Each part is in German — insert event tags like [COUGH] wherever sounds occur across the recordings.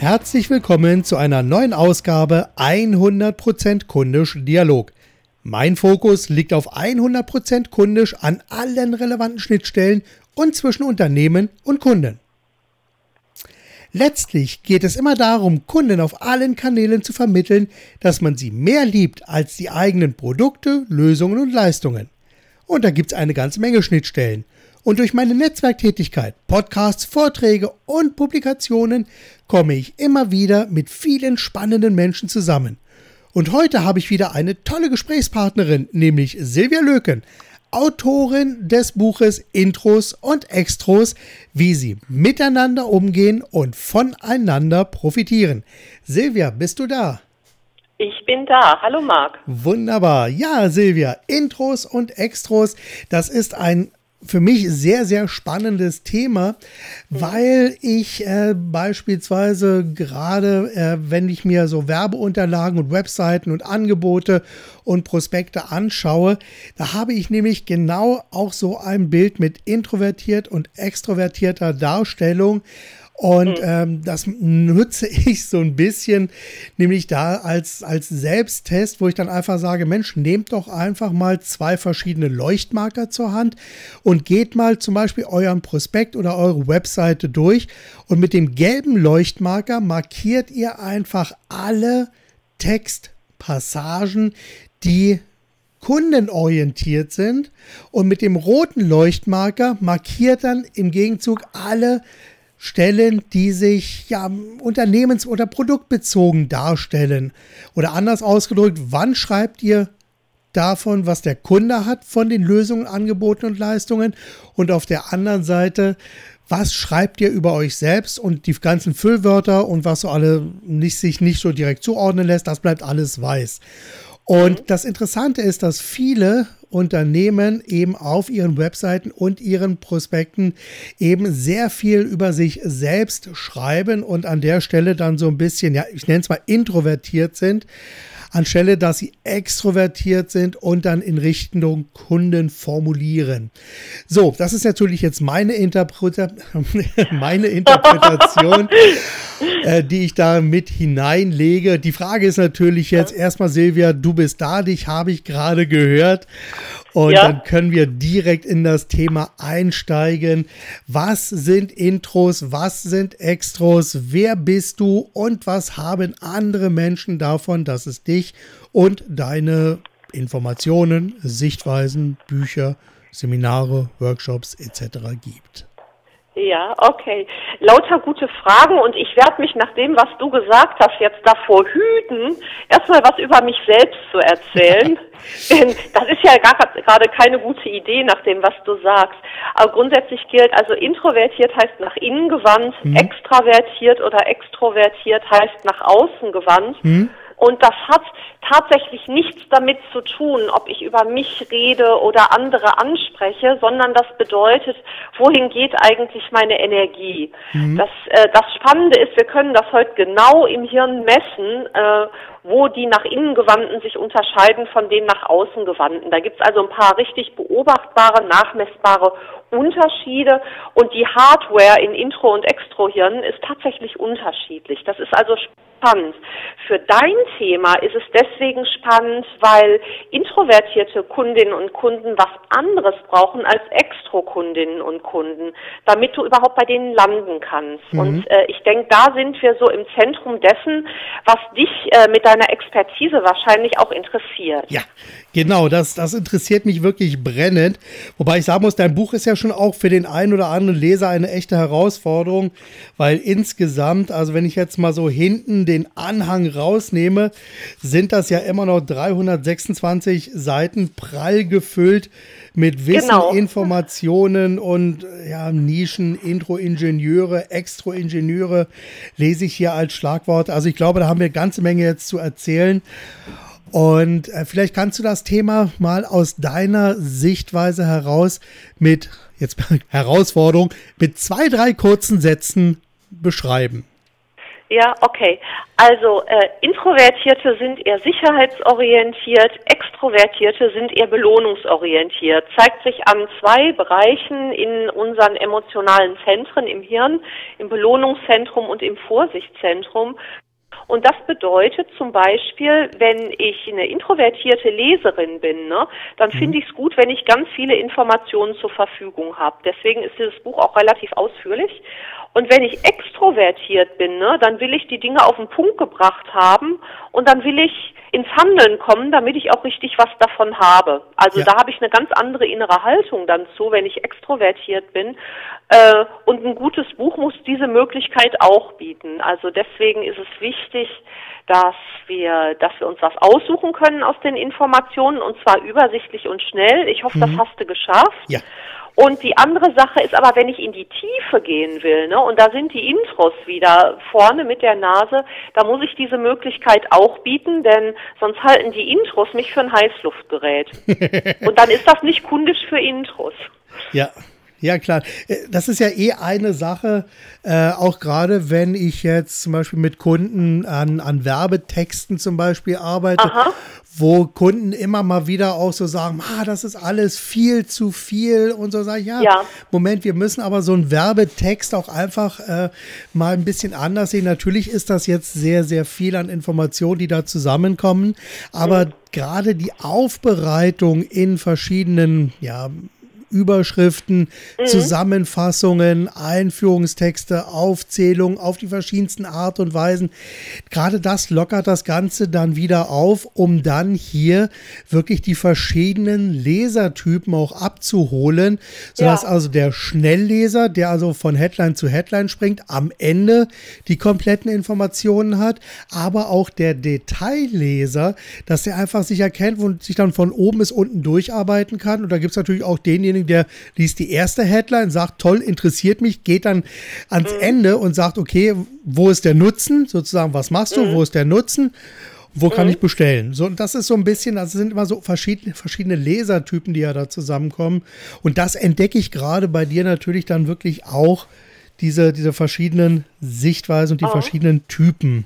Herzlich willkommen zu einer neuen Ausgabe 100% kundisch Dialog. Mein Fokus liegt auf 100% kundisch an allen relevanten Schnittstellen und zwischen Unternehmen und Kunden. Letztlich geht es immer darum, Kunden auf allen Kanälen zu vermitteln, dass man sie mehr liebt als die eigenen Produkte, Lösungen und Leistungen. Und da gibt es eine ganze Menge Schnittstellen. Und durch meine Netzwerktätigkeit, Podcasts, Vorträge und Publikationen komme ich immer wieder mit vielen spannenden Menschen zusammen. Und heute habe ich wieder eine tolle Gesprächspartnerin, nämlich Silvia Löken, Autorin des Buches Intros und Extros, wie sie miteinander umgehen und voneinander profitieren. Silvia, bist du da? Ich bin da. Hallo Marc. Wunderbar. Ja, Silvia, Intros und Extros, das ist ein für mich sehr, sehr spannendes Thema, weil ich äh, beispielsweise gerade, äh, wenn ich mir so Werbeunterlagen und Webseiten und Angebote und Prospekte anschaue, da habe ich nämlich genau auch so ein Bild mit introvertiert und extrovertierter Darstellung. Und mhm. ähm, das nutze [LAUGHS] ich so ein bisschen, nämlich da als, als Selbsttest, wo ich dann einfach sage, Mensch, nehmt doch einfach mal zwei verschiedene Leuchtmarker zur Hand und geht mal zum Beispiel euren Prospekt oder eure Webseite durch und mit dem gelben Leuchtmarker markiert ihr einfach alle Textpassagen, die kundenorientiert sind und mit dem roten Leuchtmarker markiert dann im Gegenzug alle Stellen, die sich ja unternehmens- oder produktbezogen darstellen. Oder anders ausgedrückt, wann schreibt ihr davon, was der Kunde hat von den Lösungen, Angeboten und Leistungen? Und auf der anderen Seite, was schreibt ihr über euch selbst und die ganzen Füllwörter und was so alle nicht, sich nicht so direkt zuordnen lässt, das bleibt alles weiß. Und das Interessante ist, dass viele Unternehmen eben auf ihren Webseiten und ihren Prospekten eben sehr viel über sich selbst schreiben und an der Stelle dann so ein bisschen, ja, ich nenne es mal introvertiert sind anstelle dass sie extrovertiert sind und dann in Richtung Kunden formulieren. So, das ist natürlich jetzt meine, Interpreta [LAUGHS] meine Interpretation, [LAUGHS] äh, die ich da mit hineinlege. Die Frage ist natürlich jetzt erstmal, Silvia, du bist da, dich habe ich gerade gehört. Und ja. dann können wir direkt in das Thema einsteigen. Was sind Intros? Was sind Extros? Wer bist du? Und was haben andere Menschen davon, dass es dich und deine Informationen, Sichtweisen, Bücher, Seminare, Workshops etc. gibt? Ja, okay. Lauter gute Fragen und ich werde mich nach dem, was du gesagt hast, jetzt davor hüten, erstmal was über mich selbst zu erzählen. [LAUGHS] Denn das ist ja gerade keine gute Idee nach dem, was du sagst. Aber grundsätzlich gilt also introvertiert heißt nach innen gewandt, mhm. extravertiert oder extrovertiert heißt nach außen gewandt. Mhm. Und das hat tatsächlich nichts damit zu tun, ob ich über mich rede oder andere anspreche, sondern das bedeutet, wohin geht eigentlich meine Energie? Mhm. Das, äh, das Spannende ist, wir können das heute genau im Hirn messen, äh, wo die nach innen gewandten sich unterscheiden von den nach außen gewandten. Da gibt es also ein paar richtig beobachtbare, nachmessbare Unterschiede und die Hardware in Intro- und Extrohirn ist tatsächlich unterschiedlich. Das ist also spannend. Für dein Thema ist es deswegen spannend, weil introvertierte Kundinnen und Kunden was anderes brauchen als Extrokundinnen und Kunden, damit du überhaupt bei denen landen kannst. Mhm. Und äh, ich denke, da sind wir so im Zentrum dessen, was dich äh, mit deiner Expertise wahrscheinlich auch interessiert. Ja, genau, das, das interessiert mich wirklich brennend. Wobei ich sagen muss, dein Buch ist ja schon auch für den einen oder anderen Leser eine echte Herausforderung, weil insgesamt, also wenn ich jetzt mal so hinten den Anhang rausnehme, sind das ja immer noch 326 Seiten prall gefüllt mit Wissen, genau. Informationen und ja, Nischen, Intro-Ingenieure, Extro-Ingenieure lese ich hier als Schlagwort. Also ich glaube, da haben wir eine ganze Menge jetzt zu erzählen. Und äh, vielleicht kannst du das Thema mal aus deiner Sichtweise heraus mit, jetzt [LAUGHS] Herausforderung, mit zwei, drei kurzen Sätzen beschreiben. Ja, okay. Also äh, Introvertierte sind eher sicherheitsorientiert, Extrovertierte sind eher belohnungsorientiert. Zeigt sich an zwei Bereichen in unseren emotionalen Zentren im Hirn, im Belohnungszentrum und im Vorsichtszentrum. Und das bedeutet zum Beispiel, wenn ich eine introvertierte Leserin bin, ne, dann finde mhm. ich es gut, wenn ich ganz viele Informationen zur Verfügung habe. Deswegen ist dieses Buch auch relativ ausführlich. Und wenn ich extrovertiert bin, ne, dann will ich die Dinge auf den Punkt gebracht haben und dann will ich ins Handeln kommen, damit ich auch richtig was davon habe. Also ja. da habe ich eine ganz andere innere Haltung dann zu, wenn ich extrovertiert bin. Äh, und ein gutes Buch muss diese Möglichkeit auch bieten. Also deswegen ist es wichtig, dass wir, dass wir uns was aussuchen können aus den Informationen und zwar übersichtlich und schnell. Ich hoffe, mhm. das hast du geschafft. Ja. Und die andere Sache ist aber, wenn ich in die Tiefe gehen will, ne, und da sind die Intros wieder vorne mit der Nase, da muss ich diese Möglichkeit auch bieten, denn sonst halten die Intros mich für ein Heißluftgerät. [LAUGHS] und dann ist das nicht kundisch für Intros. Ja, ja, klar. Äh, das ist ja eh eine Sache, äh, auch gerade wenn ich jetzt zum Beispiel mit Kunden an, an Werbetexten zum Beispiel arbeite, Aha. Wo Kunden immer mal wieder auch so sagen, ah, das ist alles viel zu viel und so sage ich, ja, ja, Moment, wir müssen aber so einen Werbetext auch einfach äh, mal ein bisschen anders sehen. Natürlich ist das jetzt sehr, sehr viel an Informationen, die da zusammenkommen, aber mhm. gerade die Aufbereitung in verschiedenen, ja, Überschriften, mhm. Zusammenfassungen, Einführungstexte, Aufzählungen auf die verschiedensten Art und Weisen. Gerade das lockert das Ganze dann wieder auf, um dann hier wirklich die verschiedenen Lesertypen auch abzuholen, sodass ja. also der Schnellleser, der also von Headline zu Headline springt, am Ende die kompletten Informationen hat, aber auch der Detailleser, dass er einfach sich erkennt und sich dann von oben bis unten durcharbeiten kann. Und da gibt es natürlich auch denjenigen, derjenige, der liest die erste Headline, sagt, toll, interessiert mich, geht dann ans mhm. Ende und sagt, okay, wo ist der Nutzen? Sozusagen, was machst du? Mhm. Wo ist der Nutzen? Wo kann mhm. ich bestellen? So, und das ist so ein bisschen, also sind immer so verschiedene, verschiedene Lesertypen, die ja da zusammenkommen. Und das entdecke ich gerade bei dir natürlich dann wirklich auch, diese, diese verschiedenen Sichtweisen und die oh. verschiedenen Typen.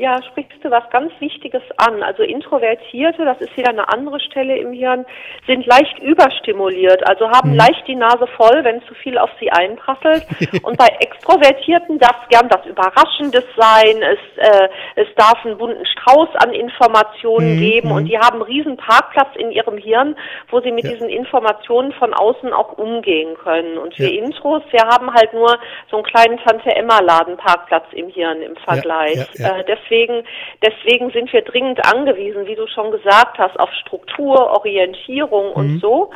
Ja, sprichst du was ganz Wichtiges an. Also Introvertierte, das ist wieder eine andere Stelle im Hirn, sind leicht überstimuliert, also haben mhm. leicht die Nase voll, wenn zu viel auf sie einprasselt. [LAUGHS] Und bei Extrovertierten darf gern was Überraschendes sein. Es, äh, es darf einen bunten Strauß an Informationen mhm. geben und mhm. die haben einen riesen Parkplatz in ihrem Hirn, wo sie mit ja. diesen Informationen von außen auch umgehen können. Und wir ja. Intros, wir haben halt nur so einen kleinen Tante Emma Laden Parkplatz im Hirn im Vergleich. Ja, äh, deswegen, deswegen sind wir dringend angewiesen, wie du schon gesagt hast, auf Struktur, Orientierung mhm. und so.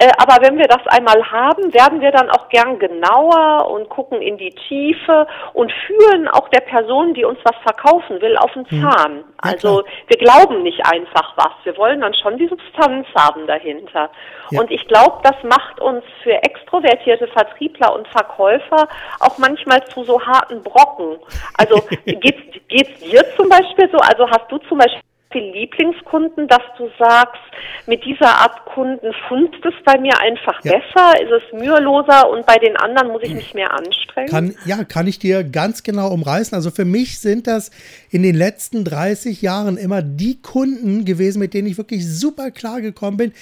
Äh, aber wenn wir das einmal haben, werden wir dann auch gern genauer und gucken in die Tiefe und fühlen auch der Person, die uns was verkaufen will, auf den mhm. Zahn. Ja, also wir glauben nicht einfach was. Wir wollen dann schon die Substanz haben dahinter. Ja. Und ich glaube, das macht uns für extrovertierte Vertriebler und Verkäufer auch manchmal zu so harten Brocken. Also [LAUGHS] geht's, geht's dir zum Beispiel so? Also hast du zum Beispiel Lieblingskunden, dass du sagst, mit dieser Art Kunden funzt es bei mir einfach ja. besser, ist es müheloser und bei den anderen muss ich mich mehr anstrengen? Kann, ja, kann ich dir ganz genau umreißen. Also für mich sind das in den letzten 30 Jahren immer die Kunden gewesen, mit denen ich wirklich super klar gekommen bin,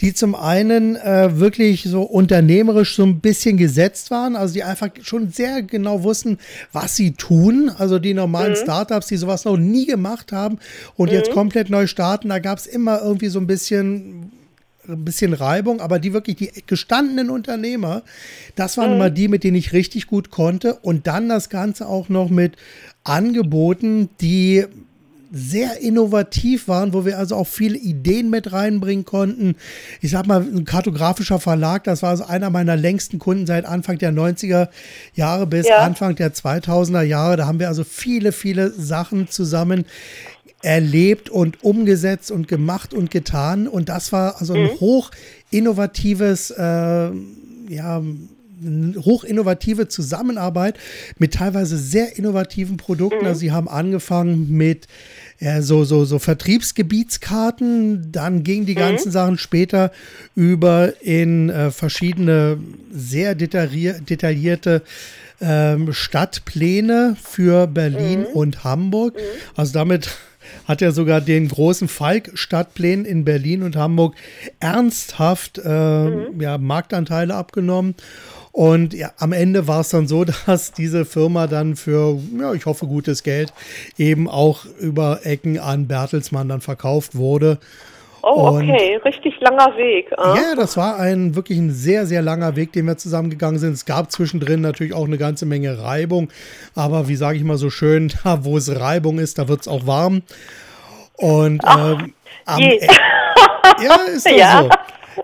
die zum einen äh, wirklich so unternehmerisch so ein bisschen gesetzt waren, also die einfach schon sehr genau wussten, was sie tun. Also die normalen mhm. Startups, die sowas noch nie gemacht haben und mhm. jetzt komplett neu starten, da gab es immer irgendwie so ein bisschen ein bisschen Reibung, aber die wirklich die gestandenen Unternehmer, das waren mhm. immer die, mit denen ich richtig gut konnte und dann das Ganze auch noch mit Angeboten, die sehr innovativ waren, wo wir also auch viele Ideen mit reinbringen konnten. Ich sag mal, ein kartografischer Verlag, das war also einer meiner längsten Kunden seit Anfang der 90er Jahre bis ja. Anfang der 2000er Jahre. Da haben wir also viele, viele Sachen zusammen erlebt und umgesetzt und gemacht und getan. Und das war also ein mhm. hoch innovatives, äh, ja, hoch innovative Zusammenarbeit mit teilweise sehr innovativen Produkten. Mhm. Also sie haben angefangen mit ja, so, so, so Vertriebsgebietskarten, dann gingen die mhm. ganzen Sachen später über in äh, verschiedene sehr detaillierte ähm, Stadtpläne für Berlin mhm. und Hamburg. Mhm. Also damit hat er sogar den großen Falk-Stadtplänen in Berlin und Hamburg ernsthaft äh, mhm. ja, Marktanteile abgenommen. Und ja, am Ende war es dann so, [LAUGHS] dass diese Firma dann für, ja, ich hoffe, gutes Geld eben auch über Ecken an Bertelsmann dann verkauft wurde. Oh, okay, und, richtig langer Weg. Ah. Ja, das war ein wirklich ein sehr, sehr langer Weg, den wir zusammengegangen sind. Es gab zwischendrin natürlich auch eine ganze Menge Reibung, aber wie sage ich mal so schön, [LAUGHS] da wo es Reibung ist, da wird es auch warm. Und Ach, ähm, am, e [LAUGHS] ja, ist das ja. so.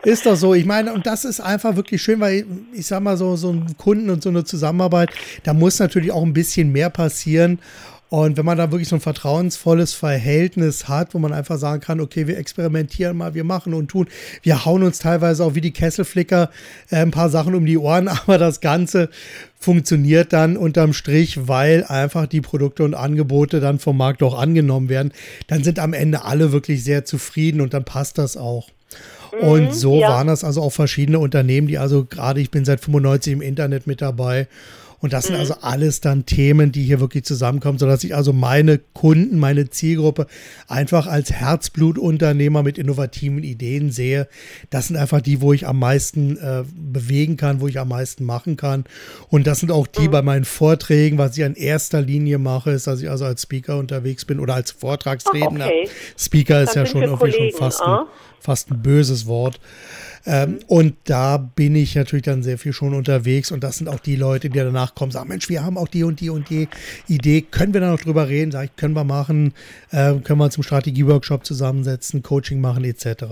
Ist doch so. Ich meine, und das ist einfach wirklich schön, weil ich sag mal, so, so ein Kunden und so eine Zusammenarbeit, da muss natürlich auch ein bisschen mehr passieren. Und wenn man da wirklich so ein vertrauensvolles Verhältnis hat, wo man einfach sagen kann, okay, wir experimentieren mal, wir machen und tun. Wir hauen uns teilweise auch wie die Kesselflicker äh, ein paar Sachen um die Ohren, [LAUGHS] aber das Ganze funktioniert dann unterm Strich, weil einfach die Produkte und Angebote dann vom Markt auch angenommen werden. Dann sind am Ende alle wirklich sehr zufrieden und dann passt das auch. Und mhm, so ja. waren das also auch verschiedene Unternehmen, die also gerade, ich bin seit 95 im Internet mit dabei. Und das sind mhm. also alles dann Themen, die hier wirklich zusammenkommen, sodass ich also meine Kunden, meine Zielgruppe einfach als Herzblutunternehmer mit innovativen Ideen sehe. Das sind einfach die, wo ich am meisten äh, bewegen kann, wo ich am meisten machen kann. Und das sind auch die mhm. bei meinen Vorträgen, was ich in erster Linie mache, ist, dass ich also als Speaker unterwegs bin oder als Vortragsredner. Okay. Speaker ist dann ja schon irgendwie schon fast ein, ah fast ein böses Wort. Ähm, und da bin ich natürlich dann sehr viel schon unterwegs und das sind auch die Leute, die danach kommen, sagen, Mensch, wir haben auch die und die und die Idee, können wir da noch drüber reden? Sag ich, können wir machen, äh, können wir zum Strategieworkshop zusammensetzen, Coaching machen etc.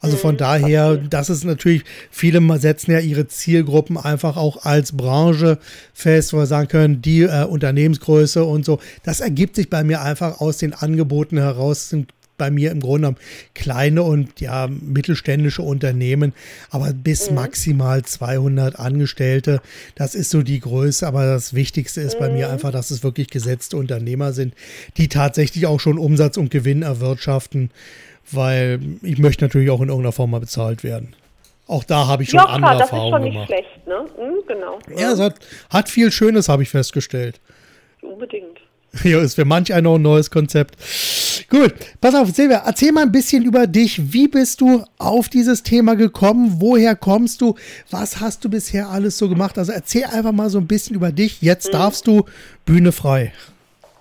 Also von mhm, daher, das ist natürlich, viele setzen ja ihre Zielgruppen einfach auch als Branche fest, wo wir sagen können, die äh, Unternehmensgröße und so. Das ergibt sich bei mir einfach aus den Angeboten heraus, sind bei mir im Grunde genommen kleine und ja mittelständische Unternehmen, aber bis mhm. maximal 200 Angestellte. Das ist so die Größe, aber das Wichtigste ist mhm. bei mir mhm. einfach, dass es wirklich gesetzte Unternehmer sind, die tatsächlich auch schon Umsatz und Gewinn erwirtschaften, weil ich möchte natürlich auch in irgendeiner Form mal bezahlt werden. Auch da habe ich schon ja, klar, andere Erfahrungen gemacht. Das ist schon nicht schlecht, ne? Mhm, genau. Ja, es hat, hat viel Schönes, habe ich festgestellt. Unbedingt. [LAUGHS] Ja, ist für manch einer ein neues Konzept. Gut, pass auf, Silvia, erzähl mal ein bisschen über dich. Wie bist du auf dieses Thema gekommen? Woher kommst du? Was hast du bisher alles so gemacht? Also erzähl einfach mal so ein bisschen über dich. Jetzt mhm. darfst du Bühne frei.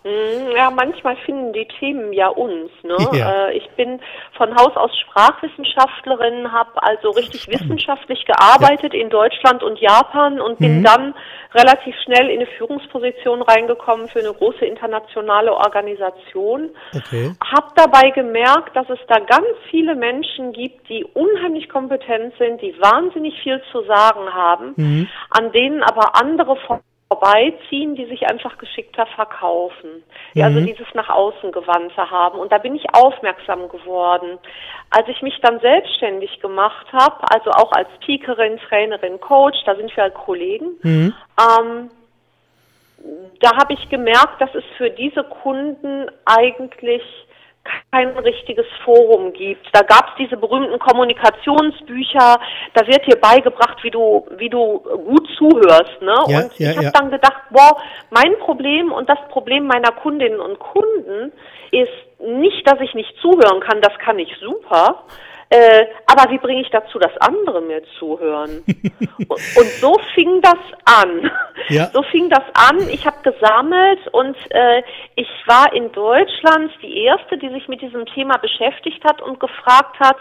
Mhm, ja, manchmal finden die Themen ja uns. Ne? [LAUGHS] Ja. Äh, ich bin von Haus aus Sprachwissenschaftlerin, habe also richtig wissenschaftlich gearbeitet ja. in Deutschland und Japan und bin mhm. dann relativ schnell in eine Führungsposition reingekommen für eine große internationale Organisation. Okay. Habe dabei gemerkt, dass es da ganz viele Menschen gibt, die unheimlich kompetent sind, die wahnsinnig viel zu sagen haben, mhm. an denen aber andere vorbeiziehen, die sich einfach geschickter verkaufen. Mhm. also dieses nach außen gewandte haben. Und da bin ich aufmerksam geworden. Als ich mich dann selbstständig gemacht habe, also auch als Speakerin, Trainerin, Coach, da sind wir halt Kollegen, mhm. ähm, da habe ich gemerkt, dass es für diese Kunden eigentlich kein richtiges Forum gibt. Da gab es diese berühmten Kommunikationsbücher, da wird dir beigebracht, wie du, wie du gut zuhörst. Ne? Ja, und ja, ich habe ja. dann gedacht, wow, mein Problem und das Problem meiner Kundinnen und Kunden ist nicht, dass ich nicht zuhören kann, das kann ich super, äh, aber wie bringe ich dazu, dass andere mir zuhören? [LAUGHS] und, und, so fing das an. Ja. So fing das an. Ich habe gesammelt und äh, ich war in Deutschland die erste, die sich mit diesem Thema beschäftigt hat und gefragt hat,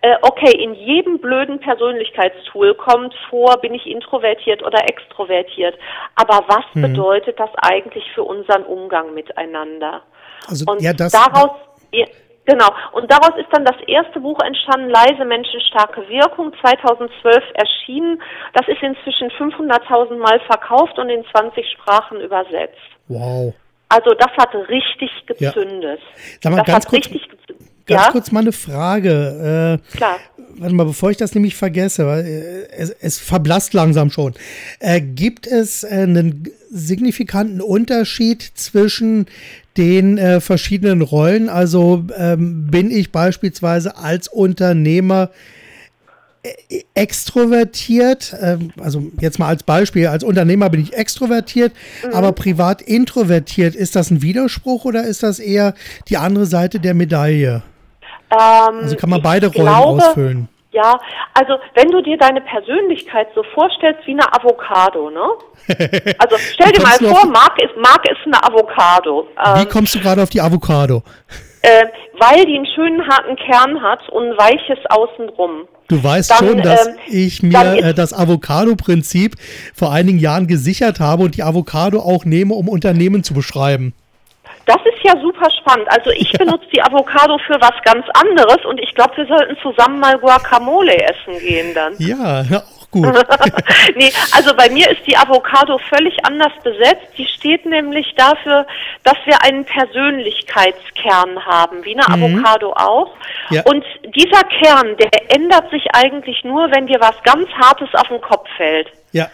äh, okay, in jedem blöden Persönlichkeitstool kommt vor, bin ich introvertiert oder extrovertiert. Aber was hm. bedeutet das eigentlich für unseren Umgang miteinander? Also, und ja, das, daraus. Ja, Genau. Und daraus ist dann das erste Buch entstanden, Leise Menschen, starke Wirkung, 2012 erschienen. Das ist inzwischen 500.000 Mal verkauft und in 20 Sprachen übersetzt. Wow. Also das hat richtig gezündet. Ja. Sag mal, das ganz hat kurz, richtig gezündet. Ganz ja? kurz mal eine Frage. Äh, Klar. Warte mal, bevor ich das nämlich vergesse, weil äh, es, es verblasst langsam schon. Äh, gibt es äh, einen signifikanten Unterschied zwischen den äh, verschiedenen Rollen. Also ähm, bin ich beispielsweise als Unternehmer äh, extrovertiert, ähm, also jetzt mal als Beispiel, als Unternehmer bin ich extrovertiert, mhm. aber privat introvertiert. Ist das ein Widerspruch oder ist das eher die andere Seite der Medaille? Ähm, also kann man beide Rollen glaube, ausfüllen. Ja, also wenn du dir deine Persönlichkeit so vorstellst wie eine Avocado, ne? [LAUGHS] Also stell dir mal vor, Marc ist, Marc ist eine Avocado. Wie ähm, kommst du gerade auf die Avocado? Äh, weil die einen schönen harten Kern hat und ein weiches Außenrum. Du weißt dann, schon, dass ähm, ich mir äh, das Avocado-Prinzip vor einigen Jahren gesichert habe und die Avocado auch nehme, um Unternehmen zu beschreiben. Das ist ja super spannend. Also ich ja. benutze die Avocado für was ganz anderes und ich glaube, wir sollten zusammen mal Guacamole essen gehen dann. Ja, auch gut. [LAUGHS] [LAUGHS] nee, also bei mir ist die Avocado völlig anders besetzt. Die steht nämlich dafür, dass wir einen Persönlichkeitskern haben, wie eine mhm. Avocado auch. Ja. Und dieser Kern, der ändert sich eigentlich nur, wenn dir was ganz Hartes auf den Kopf fällt. Ja.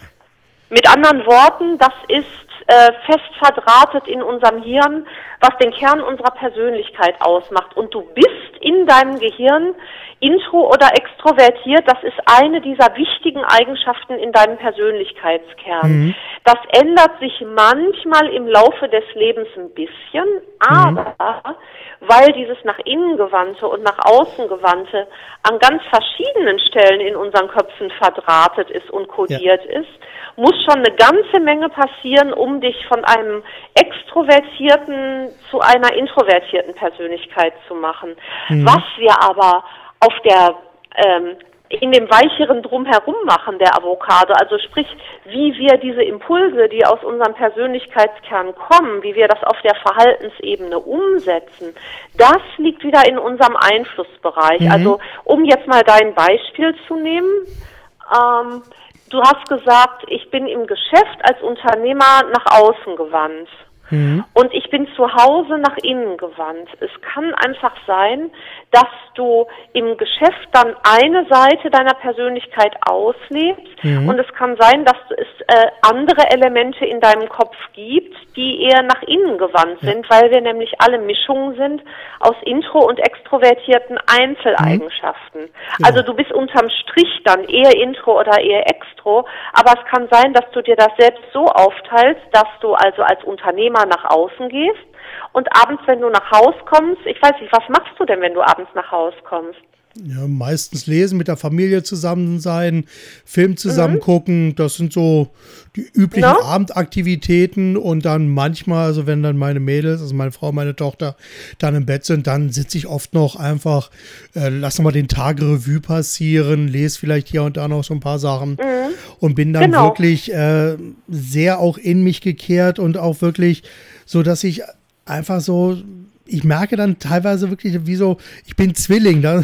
Mit anderen Worten, das ist äh, fest verdrahtet in unserem Hirn, was den Kern unserer Persönlichkeit ausmacht. Und du bist in deinem Gehirn intro oder extrovertiert. Das ist eine dieser wichtigen Eigenschaften in deinem Persönlichkeitskern. Mhm. Das ändert sich manchmal im Laufe des Lebens ein bisschen, aber mhm. weil dieses nach innen gewandte und nach außen gewandte an ganz verschiedenen Stellen in unseren Köpfen verdrahtet ist und kodiert ja. ist, muss schon eine ganze Menge passieren, um dich von einem extrovertierten zu einer introvertierten Persönlichkeit zu machen. Mhm. Was wir aber auf der ähm, in dem weicheren Drumherum machen der Avocado, also sprich, wie wir diese Impulse, die aus unserem Persönlichkeitskern kommen, wie wir das auf der Verhaltensebene umsetzen, das liegt wieder in unserem Einflussbereich. Mhm. Also um jetzt mal dein Beispiel zu nehmen, ähm, du hast gesagt, ich bin im Geschäft als Unternehmer nach außen gewandt. Mhm. Und ich bin zu Hause nach innen gewandt. Es kann einfach sein, dass du im Geschäft dann eine Seite deiner Persönlichkeit auslebst mhm. und es kann sein, dass es äh, andere Elemente in deinem Kopf gibt, die eher nach innen gewandt ja. sind, weil wir nämlich alle Mischungen sind aus intro- und extrovertierten Einzeleigenschaften. Mhm. Also du bist unterm Strich dann eher intro oder eher extro, aber es kann sein, dass du dir das selbst so aufteilst, dass du also als Unternehmer nach außen gehst und abends, wenn du nach Haus kommst, ich weiß nicht, was machst du denn, wenn du abends nach Haus kommst? Ja, meistens lesen, mit der Familie zusammen sein, Film zusammen mhm. gucken. Das sind so die üblichen no? Abendaktivitäten. Und dann manchmal, also wenn dann meine Mädels, also meine Frau, meine Tochter, dann im Bett sind, dann sitze ich oft noch einfach, äh, lass mal den Tag Revue passieren, lese vielleicht hier und da noch so ein paar Sachen mhm. und bin dann genau. wirklich äh, sehr auch in mich gekehrt und auch wirklich so, dass ich einfach so ich merke dann teilweise wirklich, wie so, ich bin Zwilling, da,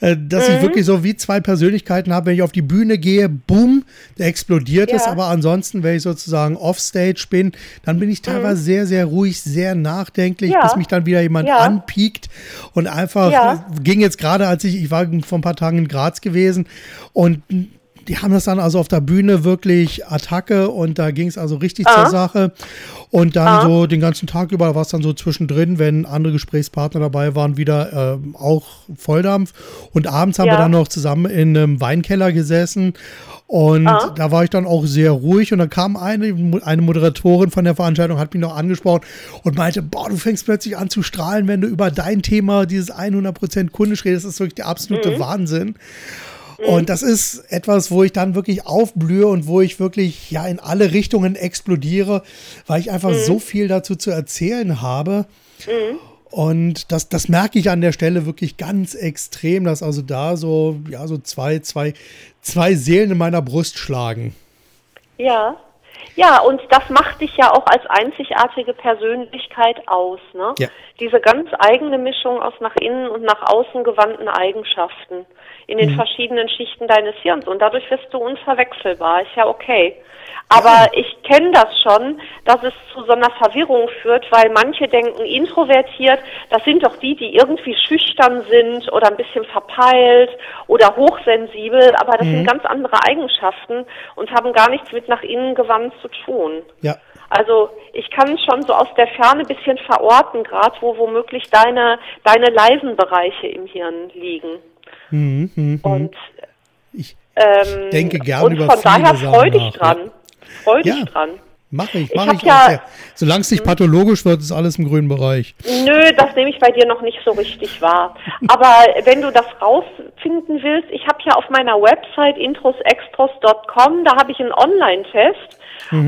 äh, dass mhm. ich wirklich so wie zwei Persönlichkeiten habe. Wenn ich auf die Bühne gehe, boom, da explodiert ja. es. Aber ansonsten, wenn ich sozusagen offstage bin, dann bin ich teilweise mhm. sehr, sehr ruhig, sehr nachdenklich, ja. bis mich dann wieder jemand ja. anpiekt und einfach ging jetzt gerade, als ich, ich war vor ein paar Tagen in Graz gewesen und die haben das dann also auf der Bühne wirklich Attacke und da ging es also richtig ah. zur Sache. Und dann ah. so den ganzen Tag über war es dann so zwischendrin, wenn andere Gesprächspartner dabei waren, wieder äh, auch Volldampf. Und abends haben ja. wir dann noch zusammen in einem Weinkeller gesessen. Und ah. da war ich dann auch sehr ruhig. Und dann kam eine, eine Moderatorin von der Veranstaltung, hat mich noch angesprochen und meinte, boah, du fängst plötzlich an zu strahlen, wenn du über dein Thema, dieses 100% kundisch redest. Das ist wirklich der absolute mhm. Wahnsinn. Und das ist etwas, wo ich dann wirklich aufblühe und wo ich wirklich ja in alle Richtungen explodiere, weil ich einfach mhm. so viel dazu zu erzählen habe. Mhm. Und das, das merke ich an der Stelle wirklich ganz extrem, dass also da so, ja, so zwei, zwei, zwei Seelen in meiner Brust schlagen. Ja. Ja, und das macht dich ja auch als einzigartige Persönlichkeit aus, ne? Ja. Diese ganz eigene Mischung aus nach innen und nach außen gewandten Eigenschaften in den mhm. verschiedenen Schichten deines Hirns und dadurch wirst du unverwechselbar. Ist ja okay. Aber ich kenne das schon, dass es zu so einer Verwirrung führt, weil manche denken, introvertiert, das sind doch die, die irgendwie schüchtern sind oder ein bisschen verpeilt oder hochsensibel, aber das mhm. sind ganz andere Eigenschaften und haben gar nichts mit nach innen gewandt zu tun. Ja. Also ich kann schon so aus der Ferne ein bisschen verorten, gerade wo womöglich deine, deine leisen Bereiche im Hirn liegen. Mh, mh. Und Ich ähm, denke gerne und über von daher freu dich dran. Freu dich Ja. dran. Mache ich, Ich mache hab ich, ja- sehr. Solange es nicht pathologisch wird, ist alles im grünen Bereich. Nö, das nehme ich bei dir noch nicht so richtig wahr. [LAUGHS] Aber wenn du das rausfinden willst, ich habe ja auf meiner Website introsextros.com, da habe ich einen Online-Test.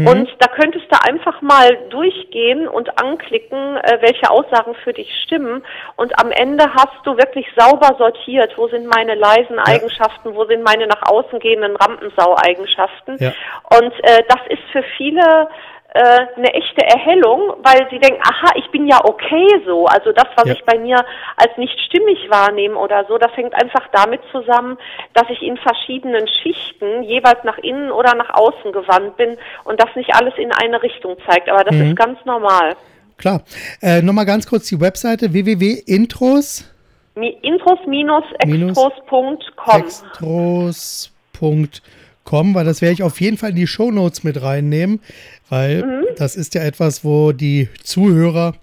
Und da könntest du einfach mal durchgehen und anklicken, äh, welche Aussagen für dich stimmen. Und am Ende hast du wirklich sauber sortiert, wo sind meine leisen Eigenschaften, wo sind meine nach außen gehenden Rampensau-Eigenschaften. Ja. Und äh, das ist für viele äh, eine echte Erhellung, weil sie denken, aha, ich bin ja okay so. Also das, was Ja. ich bei mir als nicht stimmig wahrnehme oder so, das hängt einfach damit zusammen, dass ich in verschiedenen Schichten jeweils nach innen oder nach außen gewandt bin und das nicht alles in eine Richtung zeigt. Aber das ist ganz normal. Klar. Äh, Nochmal ganz kurz die Webseite www.intros Intros-extros.com. extros.com, weil das werde ich auf jeden Fall in die Shownotes mit reinnehmen, weil Mhm. das ist ja etwas, wo die Zuhörer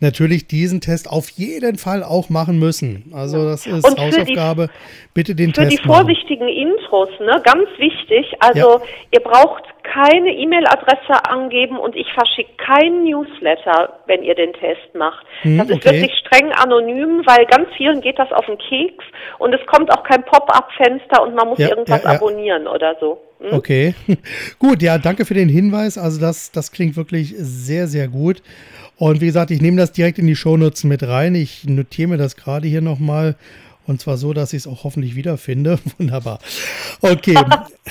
natürlich diesen Test auf jeden Fall auch machen müssen. Also das ist für die- Hausaufgabe. Bitte den Für Test die machen. vorsichtigen Intros, ne, ganz wichtig. Also ihr braucht keine E-Mail-Adresse angeben und ich verschicke keinen Newsletter, wenn ihr den Test macht. Hm, das ist okay. wirklich streng anonym, weil ganz vielen geht das auf den Keks und es kommt auch kein Pop-up-Fenster und man muss Ja, irgendwas ja, ja. abonnieren oder so. Hm? Okay, [LAUGHS] gut, ja, danke für den Hinweis. Also das, das klingt wirklich sehr, sehr gut. Und wie gesagt, ich nehme das direkt in die Shownotes mit rein. Ich notiere mir das gerade hier nochmal. Und zwar so, dass ich es auch hoffentlich wiederfinde. [LAUGHS] Wunderbar. Okay.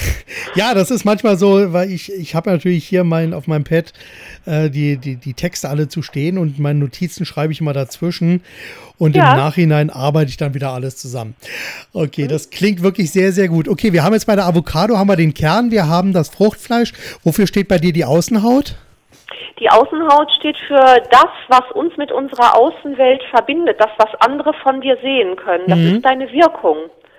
[LAUGHS] ja, das ist manchmal so, weil ich, ich habe natürlich hier mein, auf meinem Pad äh, die, die, die Texte alle zu stehen und meine Notizen schreibe ich immer dazwischen. Und Ja. im Nachhinein arbeite ich dann wieder alles zusammen. Okay, das klingt wirklich sehr, sehr gut. Okay, wir haben jetzt bei der Avocado haben wir den Kern, wir haben das Fruchtfleisch. Wofür steht bei dir die Außenhaut? Die Außenhaut steht für das, was uns mit unserer Außenwelt verbindet, das, was andere von dir sehen können. Das ist deine Wirkung.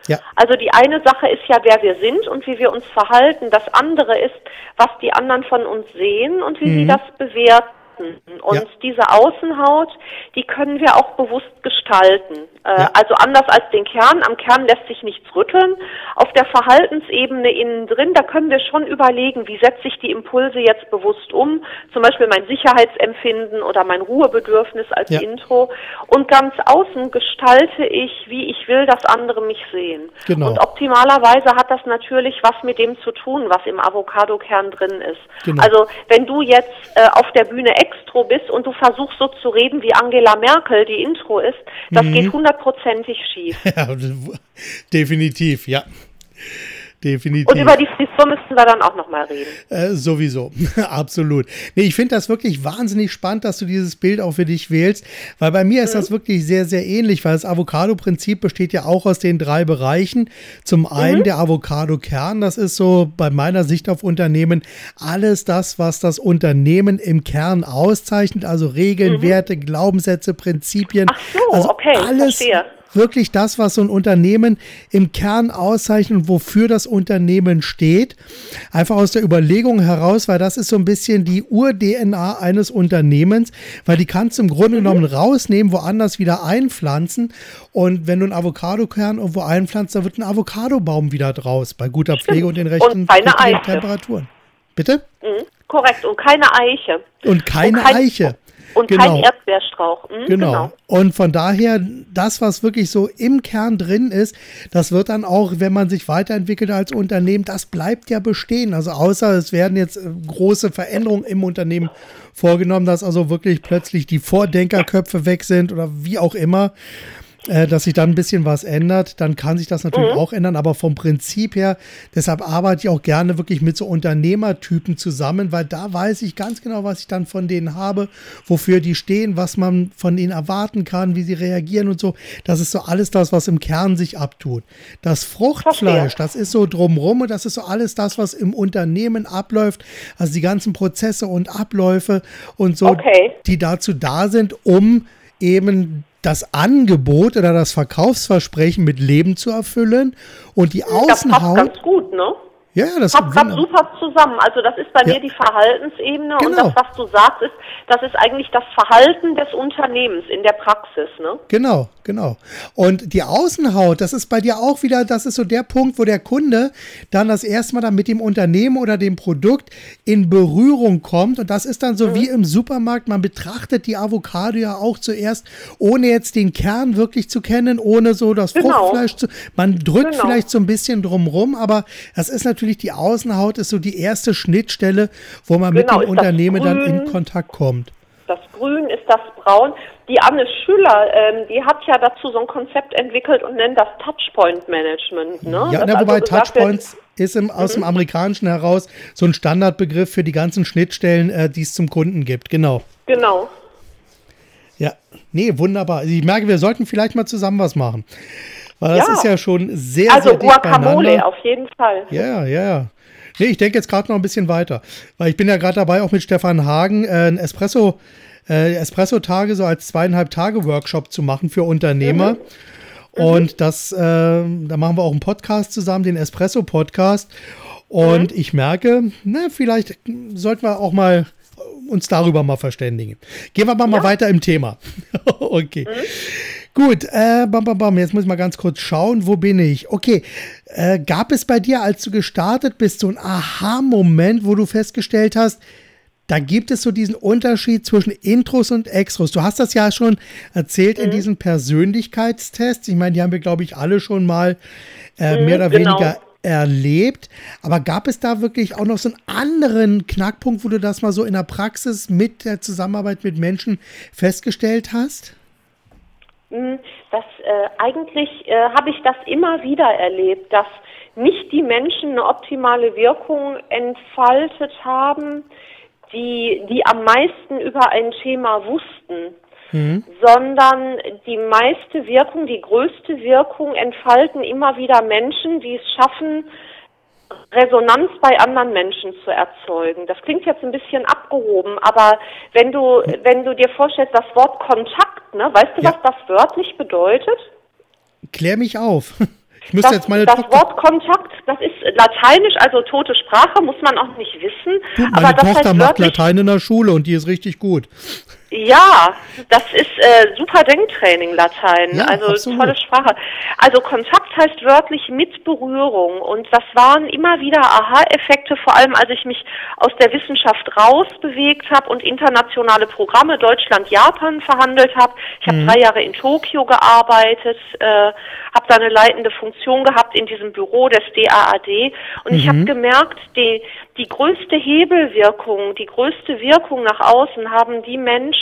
Ja. Also die eine Sache ist ja, wer wir sind und wie wir uns verhalten. Das andere ist, was die anderen von uns sehen und wie sie das bewerten. Und Ja. diese Außenhaut, die können wir auch bewusst gestalten. Äh, Ja. Also anders als den Kern. Am Kern lässt sich nichts rütteln. Auf der Verhaltensebene innen drin, da können wir schon überlegen, wie setze ich die Impulse jetzt bewusst um. Zum Beispiel mein Sicherheitsempfinden oder mein Ruhebedürfnis als Ja. Intro. Und ganz außen gestalte ich, wie ich will, dass andere mich sehen. Genau. Und optimalerweise hat das natürlich was mit dem zu tun, was im Avocado-Kern drin ist. Genau. Also wenn du jetzt äh, auf der Bühne Extro bist und du versuchst so zu reden wie Angela Merkel, die Intro ist, das Mhm. geht hundertprozentig schief. [LAUGHS] Ja, definitiv, ja. Definitiv. Und über die Frisur müssen wir dann auch nochmal reden. Äh, sowieso, [LAUGHS] absolut. Nee, ich finde das wirklich wahnsinnig spannend, dass du dieses Bild auch für dich wählst, weil bei mir ist das wirklich sehr, sehr ähnlich, weil das Avocado-Prinzip besteht ja auch aus den drei Bereichen. Zum einen der Avocado-Kern, das ist so bei meiner Sicht auf Unternehmen alles das, was das Unternehmen im Kern auszeichnet, also Regeln, Werte, Glaubenssätze, Prinzipien. Ach so, also okay, alles, verstehe. Wirklich das, was so ein Unternehmen im Kern auszeichnet und wofür das Unternehmen steht. Einfach aus der Überlegung heraus, weil das ist so ein bisschen die Ur-DNA eines Unternehmens, weil die kannst du im Grunde genommen rausnehmen, woanders wieder einpflanzen. Und wenn du einen Avocadokern irgendwo einpflanzt, dann wird ein Avocadobaum wieder draus, bei guter Pflege und den rechten, keine Eiche. Temperaturen. Bitte? Mhm. Korrekt. Und keine Eiche. Und keine kein- Eiche. Und Genau. kein Erdbeerstrauch. Mhm, Genau. Und von daher, das, was wirklich so im Kern drin ist, das wird dann auch, wenn man sich weiterentwickelt als Unternehmen, das bleibt ja bestehen. Also außer es werden jetzt äh, große Veränderungen im Unternehmen vorgenommen, dass also wirklich plötzlich die Vordenkerköpfe weg sind oder wie auch immer, äh, dass sich dann ein bisschen was ändert, dann kann sich das natürlich auch ändern. Aber vom Prinzip her, deshalb arbeite ich auch gerne wirklich mit so Unternehmertypen zusammen, weil da weiß ich ganz genau, was ich dann von denen habe, wofür die stehen, was man von ihnen erwarten kann, wie sie reagieren und so. Das ist so alles das, was im Kern sich abtut. Das Fruchtfleisch, das ist so drumrum und das ist so alles das, was im Unternehmen abläuft. Also die ganzen Prozesse und Abläufe und so, Okay. die dazu da sind, um eben das Angebot oder das Verkaufsversprechen mit Leben zu erfüllen und die Das passt Außenhaut ganz gut? Ja, ja, das Passt super zusammen. Also das ist bei Ja. mir die Verhaltensebene und Genau. das, was du sagst, ist, das ist eigentlich das Verhalten des Unternehmens in der Praxis, ne? Genau, genau. Und die Außenhaut, das ist bei dir auch wieder, das ist so der Punkt, wo der Kunde dann das erste Mal dann mit dem Unternehmen oder dem Produkt in Berührung kommt. Und das ist dann Mhm. so wie im Supermarkt. Man betrachtet die Avocado ja auch zuerst, ohne jetzt den Kern wirklich zu kennen, ohne so das Genau. Fruchtfleisch zu. Man drückt Genau. vielleicht so ein bisschen drumrum, aber das ist natürlich die Außenhaut, ist so die erste Schnittstelle, wo man mit Genau, dem ist das Unternehmen dann in? Kontakt kommt. Das Grün ist das Braun. Die Anne Schüler, ähm, die hat ja dazu so ein Konzept entwickelt und nennt das Touchpoint Management. Ne? Ja, na, also wobei wird, Touchpoints ist im, aus dem Amerikanischen heraus so ein Standardbegriff für die ganzen Schnittstellen, äh, die es zum Kunden gibt. Genau. Genau. Ja, nee, wunderbar. Also ich merke, wir sollten vielleicht mal zusammen was machen. Weil das Ja. ist ja schon sehr, Also sehr Guacamole beieinander. auf jeden Fall. Ja, ja, ja. Nee, ich denke jetzt gerade noch ein bisschen weiter. Weil ich bin ja gerade dabei, auch mit Stefan Hagen äh, ein Espresso, äh, Espresso-Tage so als zweieinhalb Tage Workshop zu machen für Unternehmer. Und das, äh, da machen wir auch einen Podcast zusammen, den Espresso-Podcast. Und ich merke, na, vielleicht sollten wir auch mal uns darüber mal verständigen. Gehen wir mal, mal weiter im Thema. [LAUGHS] okay. Gut, äh, bam, bam, bam. Jetzt muss ich mal ganz kurz schauen, wo bin ich? Okay, äh, gab es bei dir, als du gestartet bist, so ein Aha-Moment, wo du festgestellt hast, da gibt es so diesen Unterschied zwischen Intros und Extros. Du hast das ja schon erzählt Mhm. in diesen Persönlichkeitstests. Ich meine, die haben wir, glaube ich, alle schon mal äh, mehr oder genau. weniger erlebt. Aber gab es da wirklich auch noch so einen anderen Knackpunkt, wo du das mal so in der Praxis mit der Zusammenarbeit mit Menschen festgestellt hast? Das äh, eigentlich äh, habe ich das immer wieder erlebt, dass nicht die Menschen eine optimale Wirkung entfaltet haben, die, die am meisten über ein Thema wussten, sondern die meiste Wirkung, die größte Wirkung entfalten immer wieder Menschen, die es schaffen, Resonanz bei anderen Menschen zu erzeugen. Das klingt jetzt ein bisschen abgehoben, aber wenn du, wenn du dir vorstellst, das Wort Kontakt, ne, weißt du, Ja. was das wörtlich bedeutet? Klär mich auf. [LAUGHS] Ich müsste Das, jetzt meine das Tochter. Wort Kontakt, das ist lateinisch, also tote Sprache, muss man auch nicht wissen. Du, aber meine das Tochter heißt macht Latein in der Schule und die ist richtig gut. Ja, das ist äh, super Denktraining Latein, Ja, also absolut. tolle Sprache. Also Kontakt heißt wörtlich mit Berührung und das waren immer wieder Aha-Effekte, vor allem als ich mich aus der Wissenschaft rausbewegt habe und internationale Programme Deutschland, Japan verhandelt habe. Ich habe drei Jahre in Tokio gearbeitet, äh, habe da eine leitende Funktion gehabt in diesem Büro des DAAD und ich habe gemerkt, die, die größte Hebelwirkung, die größte Wirkung nach außen haben die Menschen,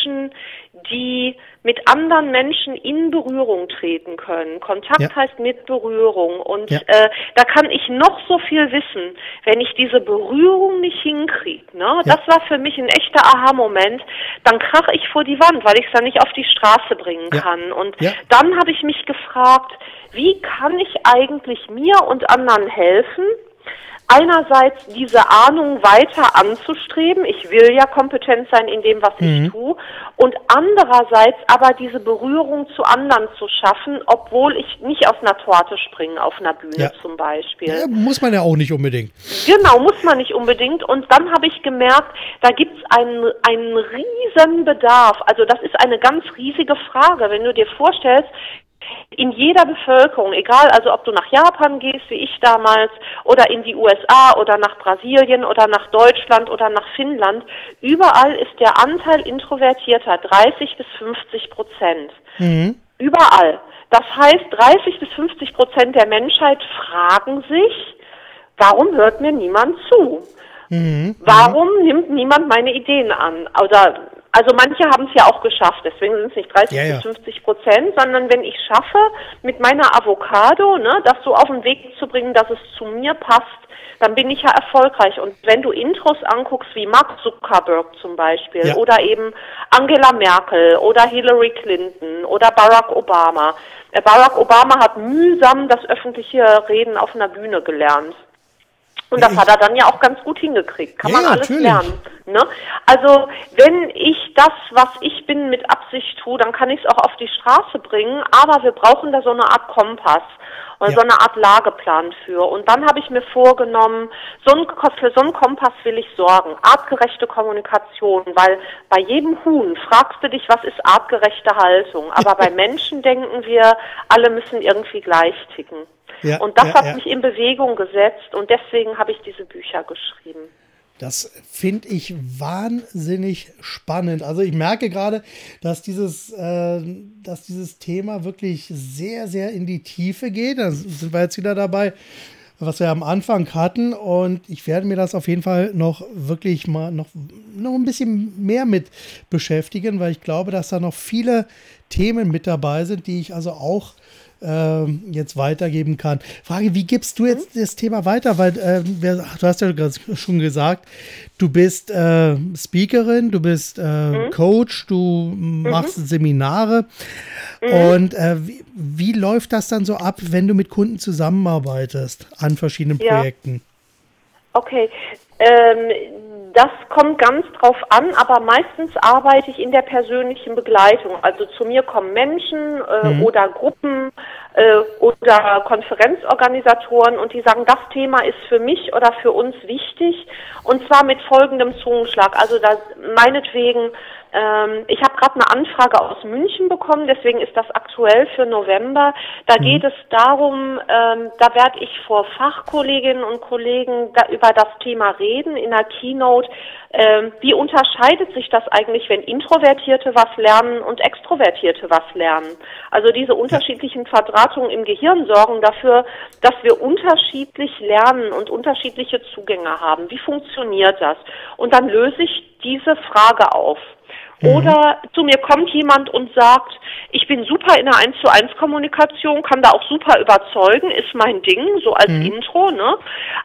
die mit anderen Menschen in Berührung treten können. Kontakt Ja. heißt mit Berührung. Und Ja. äh, da kann ich noch so viel wissen, wenn ich diese Berührung nicht hinkriege. Ne? Ja. Das war für mich ein echter Aha-Moment. Dann krach ich vor die Wand, weil ich es dann nicht auf die Straße bringen kann. Und dann habe ich mich gefragt, wie kann ich eigentlich mir und anderen helfen, einerseits diese Ahnung weiter anzustreben, ich will ja kompetent sein in dem, was Mhm. ich tue, und andererseits aber diese Berührung zu anderen zu schaffen, obwohl ich nicht aus einer Torte springe auf einer Bühne Ja. zum Beispiel. Ja, muss man ja auch nicht unbedingt. Genau, muss man nicht unbedingt. Und dann habe ich gemerkt, da gibt es einen, einen riesen Bedarf. Also das ist eine ganz riesige Frage. Wenn du dir vorstellst, in jeder Bevölkerung, egal also ob du nach Japan gehst, wie ich damals, oder in die USA oder nach Brasilien oder nach Deutschland oder nach Finnland, überall ist der Anteil Introvertierter 30 bis 50 Prozent. Überall. Das heißt, 30 bis 50 Prozent der Menschheit fragen sich, warum hört mir niemand zu? Warum nimmt niemand meine Ideen an? Oder, also manche haben es ja auch geschafft, deswegen sind es nicht 30 Ja, ja. bis 50 Prozent, sondern wenn ich schaffe, mit meiner Avocado, ne, das so auf den Weg zu bringen, dass es zu mir passt, dann bin ich ja erfolgreich. Und wenn du Intros anguckst, wie Mark Zuckerberg zum Beispiel, Ja. oder eben Angela Merkel oder Hillary Clinton oder Barack Obama. Äh, Barack Obama hat mühsam das öffentliche Reden auf einer Bühne gelernt. Und das hat er dann ja auch ganz gut hingekriegt. Kann Ja, man alles natürlich. lernen. Ne? Also wenn ich das, was ich bin, mit Absicht tue, dann kann ich es auch auf die Straße bringen. Aber wir brauchen da so eine Art Kompass Ja. so eine Art Lageplan für. Und dann habe ich mir vorgenommen, so ein, für so einen Kompass will ich sorgen. Artgerechte Kommunikation, weil bei jedem Huhn fragst du dich, was ist artgerechte Haltung. Aber bei [LAUGHS] Menschen denken wir, alle müssen irgendwie gleich ticken. Ja, und das ja, hat mich in Bewegung gesetzt und deswegen habe ich diese Bücher geschrieben. Das finde ich wahnsinnig spannend. Also ich merke gerade, dass dieses, äh, dass dieses Thema wirklich sehr, sehr in die Tiefe geht. Da sind wir jetzt wieder dabei, was wir am Anfang hatten. Und ich werde mir das auf jeden Fall noch wirklich mal noch, noch ein bisschen mehr mit beschäftigen, weil ich glaube, dass da noch viele Themen mit dabei sind, die ich also auch ähm, jetzt weitergeben kann. Frage, wie gibst du jetzt das Thema weiter? Weil wer, du hast ja schon gesagt, du bist äh, Speakerin, du bist äh, Coach, du machst Seminare. Und äh, wie, wie läuft das dann so ab, wenn du mit Kunden zusammenarbeitest an verschiedenen Ja. Projekten? Okay, ähm, das kommt ganz drauf an, aber meistens arbeite ich in der persönlichen Begleitung. Also zu mir kommen Menschen äh, oder Gruppen äh, oder Konferenzorganisatoren und die sagen, das Thema ist für mich oder für uns wichtig und zwar mit folgendem Zungenschlag. Also da meinetwegen ähm, ich habe gerade eine Anfrage aus München bekommen, deswegen ist das aktuell für November. Da geht es darum, ähm, da werde ich vor Fachkolleginnen und Kollegen da über das Thema reden in der Keynote. Ähm, wie unterscheidet sich das eigentlich, wenn Introvertierte was lernen und Extrovertierte was lernen? Also diese unterschiedlichen Verdrahtungen im Gehirn sorgen dafür, dass wir unterschiedlich lernen und unterschiedliche Zugänge haben. Wie funktioniert das? Und dann löse ich diese Frage auf. Oder zu mir kommt jemand und sagt, ich bin super in der 1 zu 1 Kommunikation, kann da auch super überzeugen, ist mein Ding, so als Intro, ne?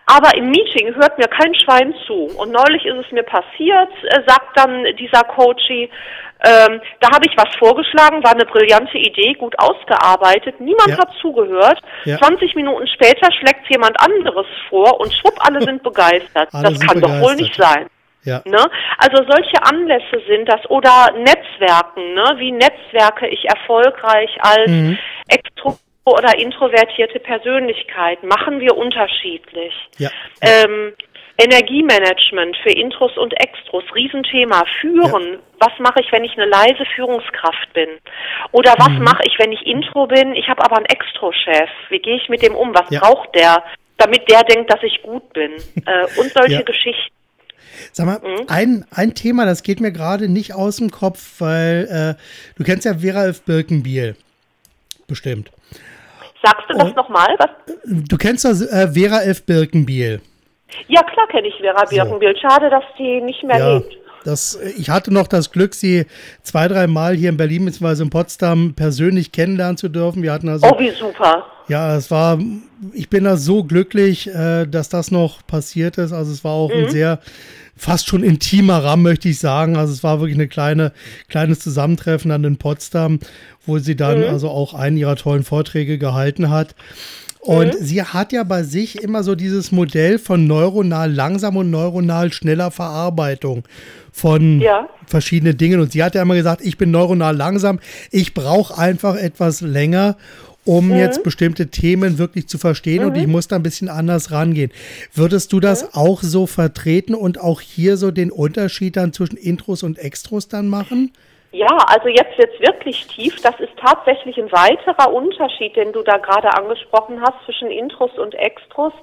Aber im Meeting hört mir kein Schwein zu. Und neulich ist es mir passiert, äh, sagt dann dieser Coachy, ähm, da habe ich was vorgeschlagen, war eine brillante Idee, gut ausgearbeitet. Niemand Ja. hat zugehört. Ja. 20 Minuten später schlägt jemand anderes vor und schwupp, alle [LAUGHS] sind begeistert. Alle das kann doch wohl begeistert. nicht sein. Ja. Ne? Also solche Anlässe sind das oder Netzwerken, ne? wie netzwerke ich erfolgreich als Mhm. extro oder introvertierte Persönlichkeit, machen wir unterschiedlich. Ja. Ähm, Energiemanagement für Intros und Extros, Riesenthema. Führen, was mache ich, wenn ich eine leise Führungskraft bin? Oder was Mhm. mache ich, wenn ich Intro bin, ich habe aber einen Extro-Chef? Wie gehe ich mit dem um? Was Ja. braucht der, damit der denkt, dass ich gut bin? Äh, und solche Ja. Geschichten. Sag mal, Mhm. ein, ein Thema, das geht mir gerade nicht aus dem Kopf, weil äh, du kennst ja Vera F. Birkenbiel. Bestimmt. Sagst du das nochmal? Du kennst doch äh, Vera F. Birkenbiel. Ja, klar kenne ich Vera Birkenbild. Schade, dass die nicht mehr Ja, lebt. das, ich hatte noch das Glück, sie zwei, dreimal hier in Berlin bzw. in Potsdam persönlich kennenlernen zu dürfen. Wir hatten also, Oh, wie super. Ja, es war, ich bin da so glücklich, äh, dass das noch passiert ist. Also es war auch Mhm. ein sehr, fast schon intimer Rahmen, möchte ich sagen. Also es war wirklich eine kleine, kleines Zusammentreffen dann in Potsdam, wo sie dann Mhm. also auch einen ihrer tollen Vorträge gehalten hat. Und Mhm. sie hat ja bei sich immer so dieses Modell von neuronal langsam und neuronal schneller Verarbeitung von Ja. verschiedenen Dingen. Und sie hat ja immer gesagt, ich bin neuronal langsam, ich brauche einfach etwas länger, um Mhm. jetzt bestimmte Themen wirklich zu verstehen und ich muss da ein bisschen anders rangehen. Würdest du das auch so vertreten und auch hier so den Unterschied dann zwischen Intros und Extros dann machen? Ja, also jetzt wird's wirklich tief. Das ist tatsächlich ein weiterer Unterschied, den du da gerade angesprochen hast zwischen Intros und Extros,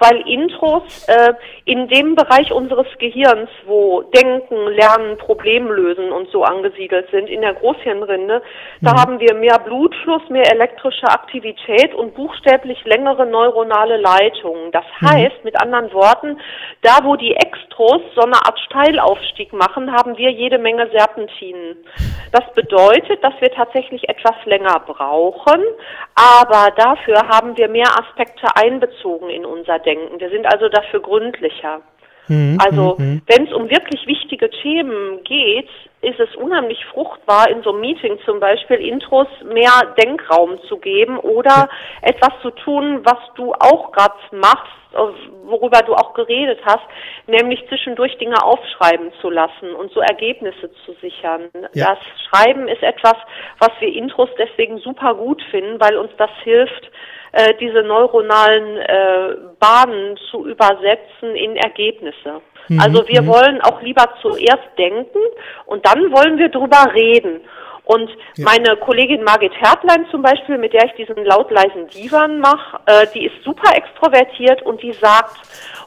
weil Intros äh, in dem Bereich unseres Gehirns, wo Denken, Lernen, Problemlösen und so angesiedelt sind, in der Großhirnrinde, da haben wir mehr Blutfluss, mehr elektrische Aktivität und buchstäblich längere neuronale Leitungen. Das heißt, mit anderen Worten, da wo die Extros so eine Art Steilaufstieg machen, haben wir jede Menge Serpentinen. Das bedeutet, dass wir tatsächlich etwas länger brauchen, aber dafür haben wir mehr Aspekte einbezogen in unser Denken. Wir sind also dafür gründlicher. Also, wenn es um wirklich wichtige Themen geht, ist es unheimlich fruchtbar, in so einem Meeting zum Beispiel Intros mehr Denkraum zu geben oder etwas zu tun, was du auch gerade machst, worüber du auch geredet hast, nämlich zwischendurch Dinge aufschreiben zu lassen und so Ergebnisse zu sichern. Ja. Das Schreiben ist etwas, was wir Intros deswegen super gut finden, weil uns das hilft, äh, diese neuronalen äh, Bahnen zu übersetzen in Ergebnisse. Mhm. Also wir mhm. wollen auch lieber zuerst denken und dann wollen wir drüber reden. Und ja. meine Kollegin Margit Hertlein zum Beispiel, mit der ich diesen laut-leisen Divan mache, äh, die ist super extrovertiert und die sagt,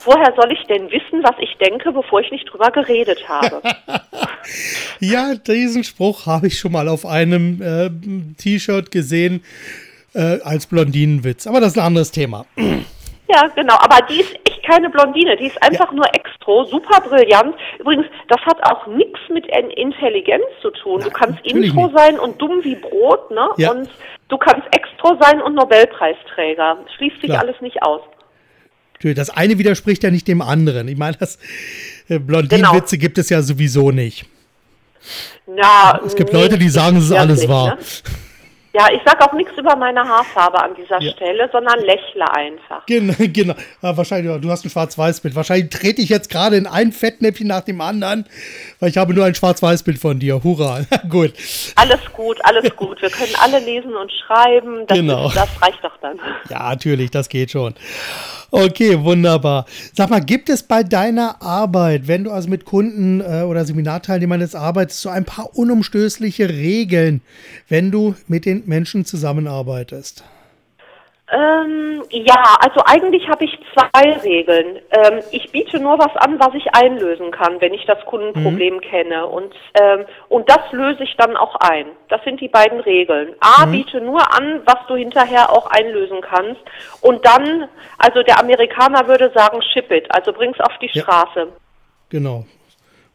woher soll ich denn wissen, was ich denke, bevor ich nicht drüber geredet habe? [LAUGHS] ja, diesen Spruch habe ich schon mal auf einem äh, T-Shirt gesehen äh, als Blondinenwitz. Aber das ist ein anderes Thema. Ja, genau. Aber die ist echt keine Blondine. Die ist einfach ja. nur extro, super brillant. Übrigens, das hat auch nichts mit Intelligenz zu tun. Nein, du kannst intro nicht. sein und dumm wie Brot, ne? Ja. Und du kannst extro sein und Nobelpreisträger. Schließt sich Klar. alles nicht aus. Das eine widerspricht ja nicht dem anderen. Ich meine, das äh, Blondinenwitze genau. gibt es ja sowieso nicht. Na, es gibt nee, Leute, die sagen, es ist alles wahr. Ne? Ja, ich sage auch nichts über meine Haarfarbe an dieser ja. Stelle, sondern lächle einfach. [LAUGHS] Genau, genau. Ja, wahrscheinlich, du hast ein Schwarz-Weiß-Bild. Wahrscheinlich trete ich jetzt gerade in ein Fettnäpfchen nach dem anderen, weil ich habe nur ein Schwarz-Weiß-Bild von dir. Hurra. [LAUGHS] gut. Alles gut, alles gut. Wir können alle lesen und schreiben. Das, genau. Ist, das reicht doch dann. Ja, natürlich, das geht schon. Okay, wunderbar. Sag mal, gibt es bei deiner Arbeit, wenn du also mit Kunden äh, oder Seminarteilnehmern jetzt arbeitest, so ein paar unumstößliche Regeln, wenn du mit den Menschen zusammenarbeitest? Ähm, ja, also eigentlich habe ich zwei Regeln. Ähm, ich biete nur was an, was ich einlösen kann, wenn ich das Kundenproblem mhm. kenne. Und, ähm, und das löse ich dann auch ein. Das sind die beiden Regeln. A, mhm. biete nur an, was du hinterher auch einlösen kannst. Und dann, also der Amerikaner würde sagen, ship it, also bring's auf die ja. Straße. Genau.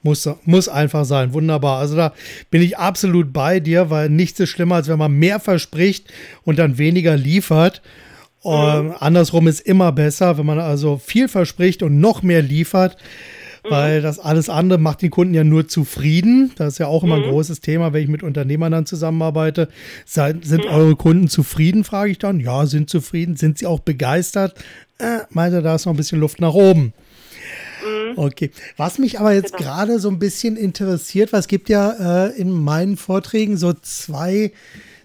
Muss, muss einfach sein. Wunderbar. Also da bin ich absolut bei dir, weil nichts ist schlimmer, als wenn man mehr verspricht und dann weniger liefert. Mhm. Ähm, andersrum ist immer besser, wenn man also viel verspricht und noch mehr liefert, mhm. weil das alles andere macht die Kunden ja nur zufrieden. Das ist ja auch immer mhm. ein großes Thema, wenn ich mit Unternehmern dann zusammenarbeite. Sind mhm. eure Kunden zufrieden, frage ich dann. Ja, sind zufrieden. Sind sie auch begeistert? Äh, meinte, da ist noch ein bisschen Luft nach oben. Mhm. Okay. Was mich aber jetzt genau. gerade so ein bisschen interessiert, weil es gibt ja äh, in meinen Vorträgen so zwei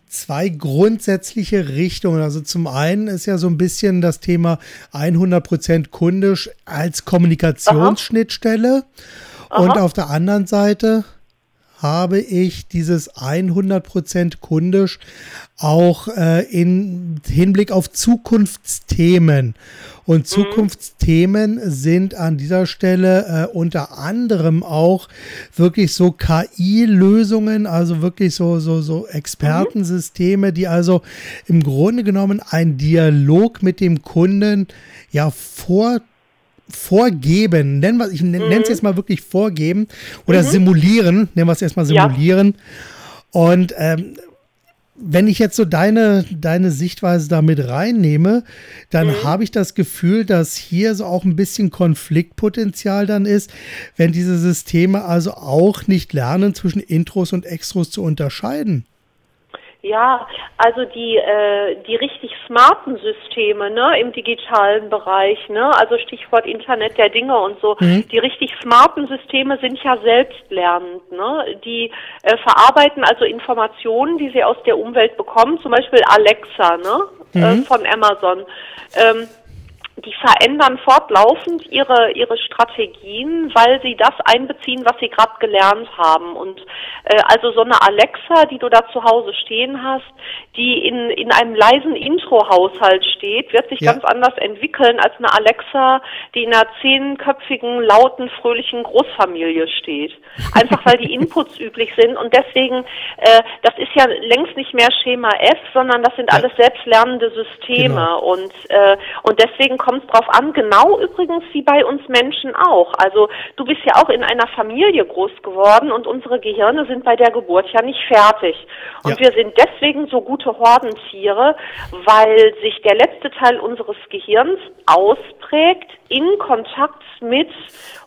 zwei grundsätzliche Richtungen. Also zum einen ist ja so ein bisschen das Thema 100% kundisch als Kommunikationsschnittstelle. Aha. Und Aha. auf der anderen Seite habe ich dieses 100% kundisch auch äh, in Hinblick auf Zukunftsthemen. Und mhm. Zukunftsthemen sind an dieser Stelle äh, unter anderem auch wirklich so KI-Lösungen, also wirklich so, so, so Expertensysteme, die also im Grunde genommen einen Dialog mit dem Kunden ja vor vorgeben, nennen wir, ich nenne es mhm. jetzt mal wirklich vorgeben oder mhm. simulieren, nennen wir es erstmal simulieren. Ja. Und ähm, wenn ich jetzt so deine, deine Sichtweise damit reinnehme, dann mhm. habe ich das Gefühl, dass hier so auch ein bisschen Konfliktpotenzial dann ist, wenn diese Systeme also auch nicht lernen, zwischen Intros und Extros zu unterscheiden. Ja, also die äh, die richtig smarten Systeme, ne, im digitalen Bereich, ne, also Stichwort Internet der Dinge und so. Mhm. Die richtig smarten Systeme sind ja selbstlernend, ne. Die äh, verarbeiten also Informationen, die sie aus der Umwelt bekommen, zum Beispiel Alexa, ne, äh, mhm. äh, von Amazon. Ähm, die verändern fortlaufend ihre, ihre Strategien, weil sie das einbeziehen, was sie gerade gelernt haben. Und äh, also so eine Alexa, die du da zu Hause stehen hast, die in, in einem leisen Intro-Haushalt steht, wird sich ja. ganz anders entwickeln als eine Alexa, die in einer zehnköpfigen, lauten, fröhlichen Großfamilie steht. Einfach weil die [LAUGHS] Inputs üblich sind und deswegen, äh, das ist ja längst nicht mehr Schema F, sondern das sind alles selbstlernende Systeme genau. und, äh, und deswegen kommt es drauf an, genau übrigens wie bei uns Menschen auch. Also du bist ja auch in einer Familie groß geworden und unsere Gehirne sind bei der Geburt ja nicht fertig. Und ja. wir sind deswegen so gute Hordentiere, weil sich der letzte Teil unseres Gehirns ausprägt in Kontakt mit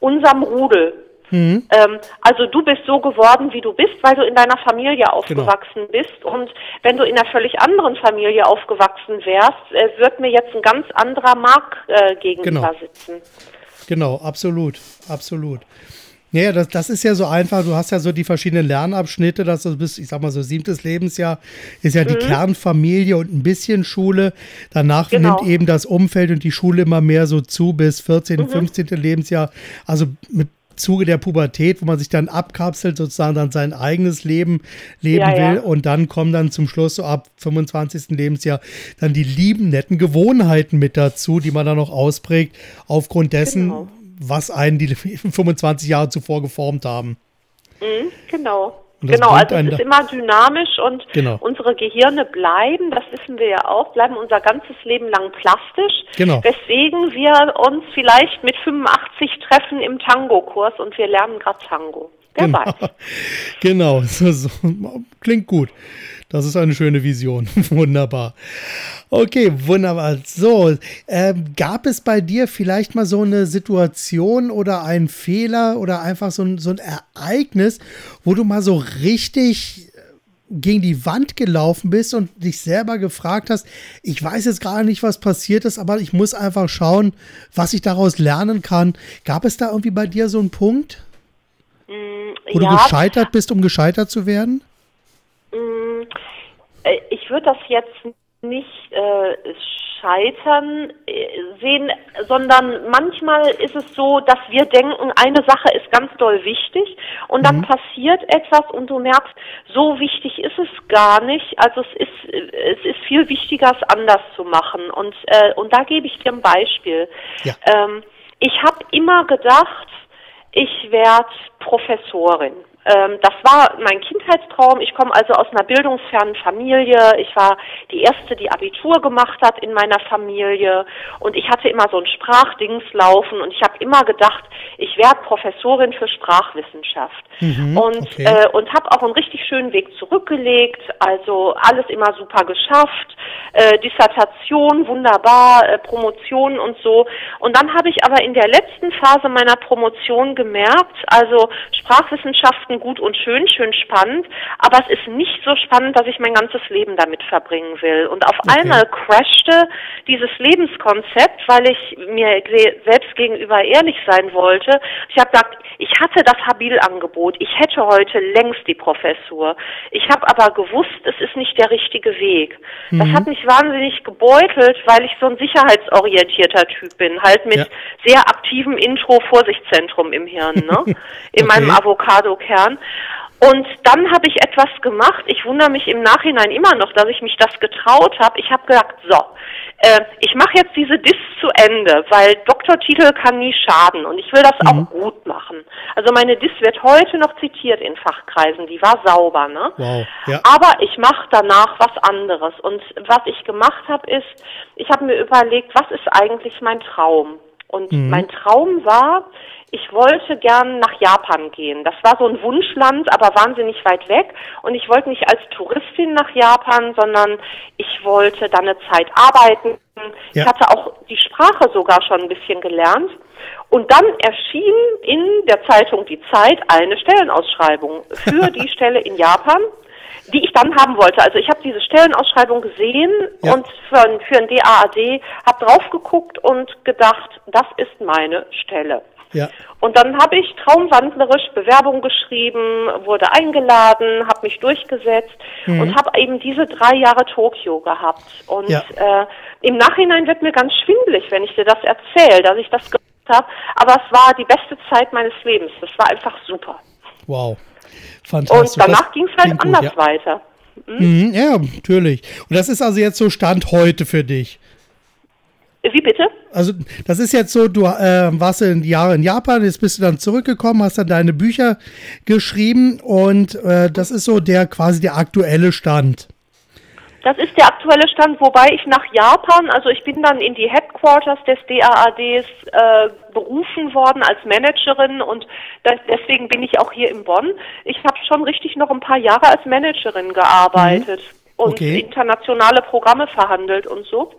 unserem Rudel Mhm. Ähm, also du bist so geworden, wie du bist, weil du in deiner Familie genau. aufgewachsen genau. bist. Und wenn du in einer völlig anderen Familie aufgewachsen wärst, äh, wird mir jetzt ein ganz anderer Mark äh, gegenüber genau. sitzen. Genau, absolut, absolut. Ja, das, das ist ja so einfach. Du hast ja so die verschiedenen Lernabschnitte, dass du bis, ich sag mal so siebtes Lebensjahr ist ja die mhm. Kernfamilie und ein bisschen Schule. Danach genau. nimmt eben das Umfeld und die Schule immer mehr so zu bis 14., mhm. 15. Lebensjahr. Also mit Zuge der Pubertät, wo man sich dann abkapselt, sozusagen dann sein eigenes Leben leben ja, will. Ja. Und dann kommen dann zum Schluss, so ab 25. Lebensjahr, dann die lieben, netten Gewohnheiten mit dazu, die man dann noch ausprägt, aufgrund dessen, genau was einen die [LAUGHS] 25 Jahre zuvor geformt haben. Mhm, genau. Genau, also es ist immer dynamisch und genau. unsere Gehirne bleiben, das wissen wir ja auch, bleiben unser ganzes Leben lang plastisch. Genau. Weswegen wir uns vielleicht mit 85 treffen im Tango-Kurs und wir lernen gerade Tango. Wer genau. weiß. [LAUGHS] Genau, so, klingt gut. Das ist eine schöne Vision. [LAUGHS] wunderbar. Okay, wunderbar. So, äh, gab es bei dir vielleicht mal so eine Situation oder einen Fehler oder einfach so ein, so ein Ereignis, wo du mal so richtig gegen die Wand gelaufen bist und dich selber gefragt hast, ich weiß jetzt gar nicht, was passiert ist, aber ich muss einfach schauen, was ich daraus lernen kann. Gab es da irgendwie bei dir so einen Punkt, mm, wo ja. du gescheitert bist, um gescheitert zu werden? Mm, äh, ich würde das jetzt nicht äh, scheitern äh, sehen, sondern manchmal ist es so, dass wir denken, eine Sache ist ganz doll wichtig und dann mhm. passiert etwas und du merkst, so wichtig ist es gar nicht. Also es ist es ist viel wichtiger, es anders zu machen. Und äh, und da gebe ich dir ein Beispiel. Ja. Ähm, ich habe immer gedacht, ich werde Professorin. Ähm, das war mein Kindheitstraum. Ich komme also aus einer bildungsfernen Familie. Ich war die erste, die Abitur gemacht hat in meiner Familie. Und ich hatte immer so ein Sprachdings laufen. Und ich habe immer gedacht, ich werde Professorin für Sprachwissenschaft. Mhm, und okay. äh, und habe auch einen richtig schönen Weg zurückgelegt. Also alles immer super geschafft. Äh, Dissertation wunderbar, äh, Promotion und so. Und dann habe ich aber in der letzten Phase meiner Promotion gemerkt, also Sprachwissenschaften gut und schön, schön spannend, aber es ist nicht so spannend, dass ich mein ganzes Leben damit verbringen will. Und auf okay. einmal crashte dieses Lebenskonzept, weil ich mir selbst gegenüber ehrlich sein wollte. Ich habe gesagt, ich hatte das Habil-Angebot, ich hätte heute längst die Professur. Ich habe aber gewusst, es ist nicht der richtige Weg. Mhm. Das hat mich wahnsinnig gebeutelt, weil ich so ein sicherheitsorientierter Typ bin, halt mit ja. sehr aktivem Intro-Vorsichtszentrum im Hirn, ne? [LAUGHS] in okay. meinem Avocado-Kern Jahren. Und dann habe ich etwas gemacht. Ich wundere mich im Nachhinein immer noch, dass ich mich das getraut habe. Ich habe gesagt, so, äh, ich mache jetzt diese Dis zu Ende, weil Doktortitel kann nie schaden und ich will das mhm. auch gut machen. Also meine Dis wird heute noch zitiert in Fachkreisen, die war sauber, ne? Wow, ja. Aber ich mache danach was anderes. Und was ich gemacht habe, ist, ich habe mir überlegt, was ist eigentlich mein Traum? Und mhm. mein Traum war, ich wollte gern nach Japan gehen. Das war so ein Wunschland, aber wahnsinnig weit weg. Und ich wollte nicht als Touristin nach Japan, sondern ich wollte dann eine Zeit arbeiten. Ja. Ich hatte auch die Sprache sogar schon ein bisschen gelernt. Und dann erschien in der Zeitung Die Zeit eine Stellenausschreibung für [LAUGHS] die Stelle in Japan die ich dann haben wollte. Also ich habe diese Stellenausschreibung gesehen ja. und für, für ein DAAD habe drauf geguckt und gedacht, das ist meine Stelle. Ja. Und dann habe ich traumwandlerisch Bewerbung geschrieben, wurde eingeladen, habe mich durchgesetzt mhm. und habe eben diese drei Jahre Tokio gehabt. Und ja. äh, im Nachhinein wird mir ganz schwindlig, wenn ich dir das erzähle, dass ich das gemacht habe. Aber es war die beste Zeit meines Lebens. Das war einfach super. Wow. Fantastisch. Und danach ging es halt anders gut, ja. weiter. Mhm. ja, natürlich. Und das ist also jetzt so Stand heute für dich. Wie bitte? Also das ist jetzt so, du äh, warst in Jahre in Japan, jetzt bist du dann zurückgekommen, hast dann deine Bücher geschrieben und äh, das ist so der quasi der aktuelle Stand. Das ist der aktuelle Stand, wobei ich nach Japan, also ich bin dann in die Headquarters des DAADs äh, berufen worden als Managerin und das, deswegen bin ich auch hier in Bonn. Ich habe schon richtig noch ein paar Jahre als Managerin gearbeitet mhm. okay. und internationale Programme verhandelt und so.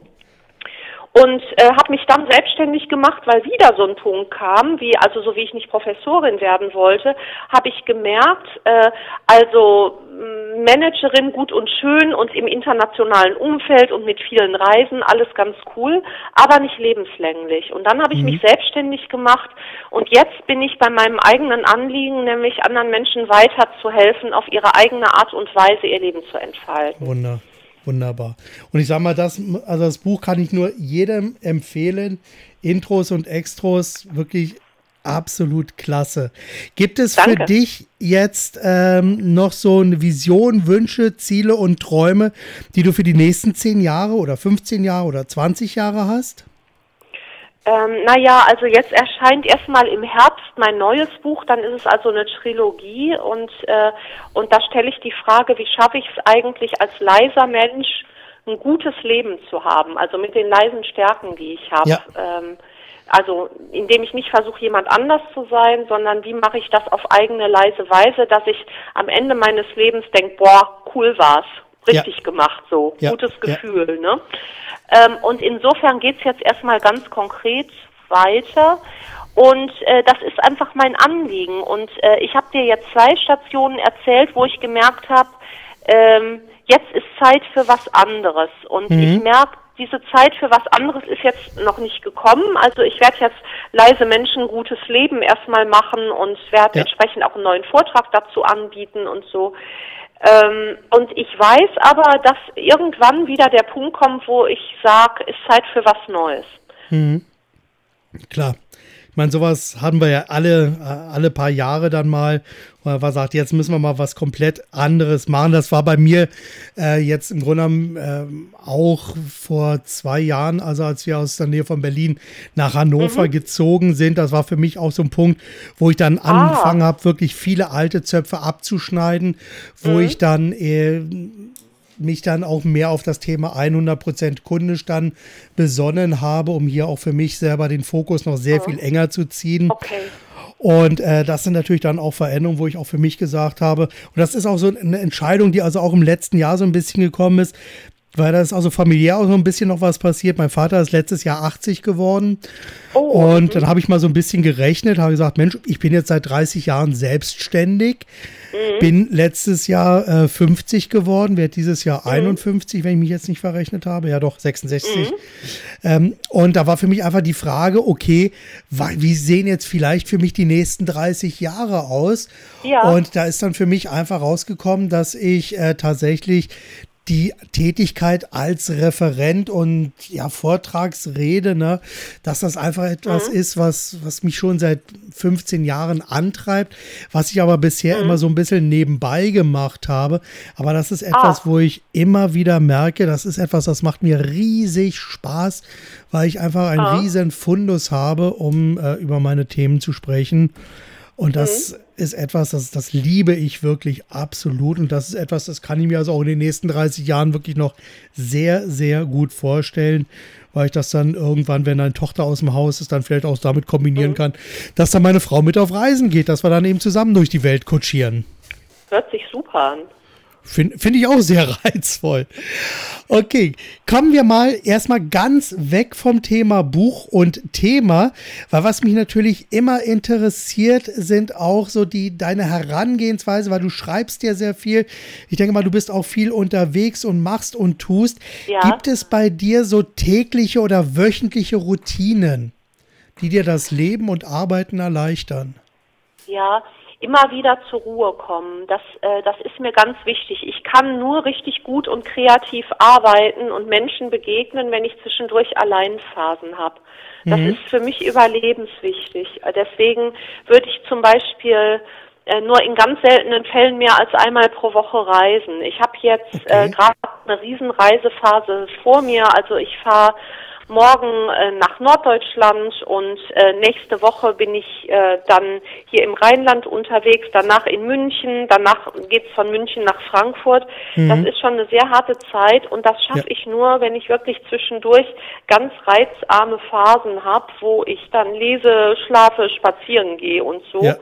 Und äh, habe mich dann selbstständig gemacht, weil wieder so ein Punkt kam, wie also so wie ich nicht Professorin werden wollte, habe ich gemerkt, äh, also Managerin gut und schön und im internationalen Umfeld und mit vielen Reisen, alles ganz cool, aber nicht lebenslänglich. Und dann habe ich mhm. mich selbstständig gemacht und jetzt bin ich bei meinem eigenen Anliegen, nämlich anderen Menschen weiter zu helfen, auf ihre eigene Art und Weise ihr Leben zu entfalten. Wunder. Wunderbar. Und ich sage mal, das, also das Buch kann ich nur jedem empfehlen. Intros und Extros wirklich absolut klasse. Gibt es Danke. für dich jetzt ähm, noch so eine Vision, Wünsche, Ziele und Träume, die du für die nächsten 10 Jahre oder 15 Jahre oder 20 Jahre hast? Ähm, naja, also jetzt erscheint erstmal im Herbst mein neues Buch, dann ist es also eine Trilogie und, äh, und da stelle ich die Frage, wie schaffe ich es eigentlich als leiser Mensch, ein gutes Leben zu haben, also mit den leisen Stärken, die ich habe. Ja. Ähm, also indem ich nicht versuche, jemand anders zu sein, sondern wie mache ich das auf eigene leise Weise, dass ich am Ende meines Lebens denke, boah, cool war's, richtig ja. gemacht, so ja. gutes Gefühl. Ja. Ne? Ähm, und insofern geht's jetzt erstmal ganz konkret weiter. Und äh, das ist einfach mein Anliegen. Und äh, ich habe dir jetzt zwei Stationen erzählt, wo ich gemerkt habe, ähm, jetzt ist Zeit für was anderes. Und mhm. ich merke, diese Zeit für was anderes ist jetzt noch nicht gekommen. Also ich werde jetzt leise Menschen gutes Leben erstmal machen und werde ja. entsprechend auch einen neuen Vortrag dazu anbieten und so. Ähm, und ich weiß aber, dass irgendwann wieder der Punkt kommt, wo ich sage, ist Zeit für was Neues. Mhm. Klar meine, sowas hatten wir ja alle, äh, alle paar Jahre dann mal, wo man sagt, jetzt müssen wir mal was komplett anderes machen. Das war bei mir äh, jetzt im Grunde genommen äh, auch vor zwei Jahren, also als wir aus der Nähe von Berlin nach Hannover mhm. gezogen sind. Das war für mich auch so ein Punkt, wo ich dann ah. angefangen habe, wirklich viele alte Zöpfe abzuschneiden, wo mhm. ich dann äh, mich dann auch mehr auf das Thema 100% kundisch dann besonnen habe, um hier auch für mich selber den Fokus noch sehr oh. viel enger zu ziehen. Okay. Und äh, das sind natürlich dann auch Veränderungen, wo ich auch für mich gesagt habe, und das ist auch so eine Entscheidung, die also auch im letzten Jahr so ein bisschen gekommen ist, weil da ist also familiär auch so ein bisschen noch was passiert. Mein Vater ist letztes Jahr 80 geworden. Oh, und dann habe ich mal so ein bisschen gerechnet, habe gesagt, Mensch, ich bin jetzt seit 30 Jahren selbstständig. Mhm. Bin letztes Jahr äh, 50 geworden, werde dieses Jahr mhm. 51, wenn ich mich jetzt nicht verrechnet habe. Ja, doch, 66. Mhm. Ähm, und da war für mich einfach die Frage, okay, wie sehen jetzt vielleicht für mich die nächsten 30 Jahre aus? Ja. Und da ist dann für mich einfach rausgekommen, dass ich äh, tatsächlich die Tätigkeit als Referent und ja, Vortragsrede, ne, dass das einfach etwas mhm. ist, was, was mich schon seit 15 Jahren antreibt, was ich aber bisher mhm. immer so ein bisschen nebenbei gemacht habe. Aber das ist etwas, ah. wo ich immer wieder merke, das ist etwas, das macht mir riesig Spaß, weil ich einfach einen ah. riesen Fundus habe, um äh, über meine Themen zu sprechen. Und das mhm. Ist etwas, das, das liebe ich wirklich absolut. Und das ist etwas, das kann ich mir also auch in den nächsten 30 Jahren wirklich noch sehr, sehr gut vorstellen, weil ich das dann irgendwann, wenn eine Tochter aus dem Haus ist, dann vielleicht auch damit kombinieren mhm. kann, dass dann meine Frau mit auf Reisen geht, dass wir dann eben zusammen durch die Welt kutschieren. Hört sich super an. Finde find ich auch sehr [LAUGHS] reizvoll. Okay, kommen wir mal erstmal ganz weg vom Thema Buch und Thema, weil was mich natürlich immer interessiert, sind auch so die deine Herangehensweise, weil du schreibst ja sehr viel. Ich denke mal, du bist auch viel unterwegs und machst und tust. Ja. Gibt es bei dir so tägliche oder wöchentliche Routinen, die dir das Leben und Arbeiten erleichtern? Ja, immer wieder zur Ruhe kommen. Das, äh, das ist mir ganz wichtig. Ich kann nur richtig gut und kreativ arbeiten und Menschen begegnen, wenn ich zwischendurch Alleinphasen habe. Das mhm. ist für mich überlebenswichtig. Deswegen würde ich zum Beispiel äh, nur in ganz seltenen Fällen mehr als einmal pro Woche reisen. Ich habe jetzt äh, okay. äh, gerade eine Riesenreisephase vor mir. Also ich fahre morgen äh, nach Norddeutschland und äh, nächste Woche bin ich äh, dann hier im Rheinland unterwegs, danach in München, danach geht's von München nach Frankfurt. Mhm. Das ist schon eine sehr harte Zeit und das schaffe ja. ich nur, wenn ich wirklich zwischendurch ganz reizarme Phasen habe, wo ich dann lese, schlafe, spazieren gehe und so. Ja.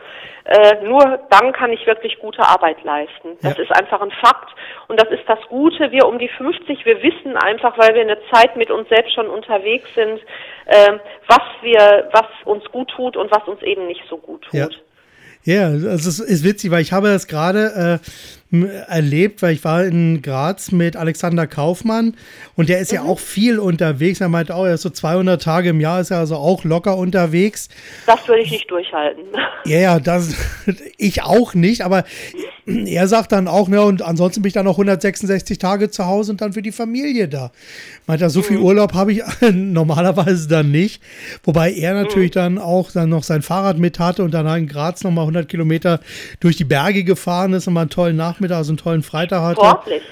Äh, nur dann kann ich wirklich gute Arbeit leisten. Das ja. ist einfach ein Fakt. Und das ist das Gute. Wir um die 50, wir wissen einfach, weil wir eine Zeit mit uns selbst schon unterwegs sind, äh, was wir, was uns gut tut und was uns eben nicht so gut tut. Ja. Ja, also es ist witzig, weil ich habe das gerade äh, erlebt, weil ich war in Graz mit Alexander Kaufmann und der ist mhm. ja auch viel unterwegs. Er meinte auch, er ist so 200 Tage im Jahr, ist er also auch locker unterwegs. Das würde ich nicht durchhalten. Ja, ja, das [LAUGHS] ich auch nicht, aber er sagt dann auch, ne, und ansonsten bin ich dann noch 166 Tage zu Hause und dann für die Familie da. Meint er, so viel mhm. Urlaub habe ich [LAUGHS] normalerweise dann nicht. Wobei er natürlich mhm. dann auch dann noch sein Fahrrad mit hatte und dann in Graz nochmal 100 Kilometer durch die Berge gefahren ist und mal einen tollen Nachmittag, also einen tollen Freitag hatte. Sportlich.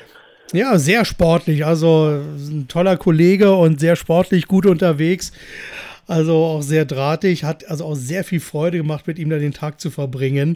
Ja, sehr sportlich. Also ein toller Kollege und sehr sportlich, gut unterwegs. Also auch sehr drahtig, hat also auch sehr viel Freude gemacht, mit ihm da den Tag zu verbringen.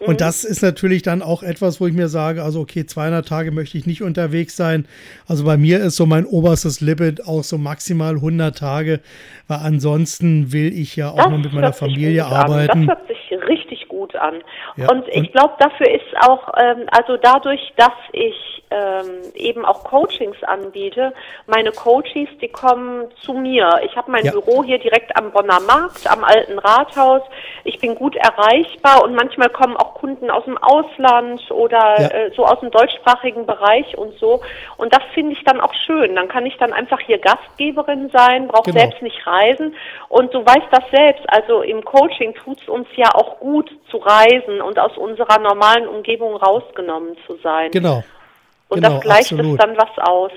Mhm. Und das ist natürlich dann auch etwas, wo ich mir sage, also okay, 200 Tage möchte ich nicht unterwegs sein. Also bei mir ist so mein oberstes Limit auch so maximal 100 Tage, weil ansonsten will ich ja auch das noch mit meiner Familie arbeiten. Das hört sich richtig gut an. Ja, und ich glaube, dafür ist auch, ähm, also dadurch, dass ich ähm, eben auch Coachings anbiete. Meine Coaches, die kommen zu mir. Ich habe mein ja. Büro hier direkt am Bonner Markt, am alten Rathaus. Ich bin gut erreichbar und manchmal kommen auch Kunden aus dem Ausland oder ja. äh, so aus dem deutschsprachigen Bereich und so. Und das finde ich dann auch schön. Dann kann ich dann einfach hier Gastgeberin sein, brauche genau. selbst nicht reisen. Und du weißt das selbst, also im Coaching tut es uns ja auch gut zu reisen und aus unserer normalen Umgebung rausgenommen zu sein. Genau. Und genau, das gleicht absolut. es dann was aus.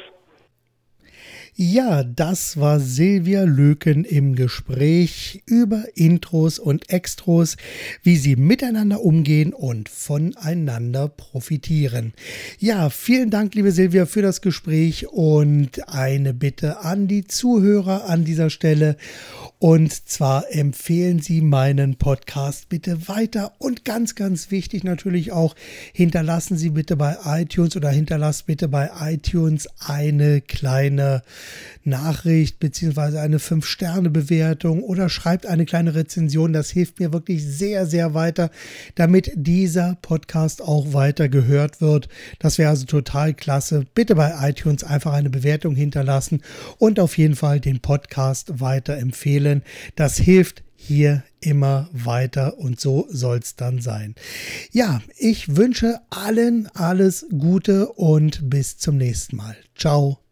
Ja, das war Silvia Löken im Gespräch über Intros und Extros, wie sie miteinander umgehen und voneinander profitieren. Ja, vielen Dank, liebe Silvia, für das Gespräch und eine Bitte an die Zuhörer an dieser Stelle. Und zwar empfehlen Sie meinen Podcast bitte weiter und ganz, ganz wichtig natürlich auch, hinterlassen Sie bitte bei iTunes oder hinterlasst bitte bei iTunes eine kleine Nachricht beziehungsweise eine 5-Sterne-Bewertung oder schreibt eine kleine Rezension. Das hilft mir wirklich sehr, sehr weiter, damit dieser Podcast auch weiter gehört wird. Das wäre also total klasse. Bitte bei iTunes einfach eine Bewertung hinterlassen und auf jeden Fall den Podcast weiterempfehlen. Das hilft hier immer weiter und so soll es dann sein. Ja, ich wünsche allen alles Gute und bis zum nächsten Mal. Ciao.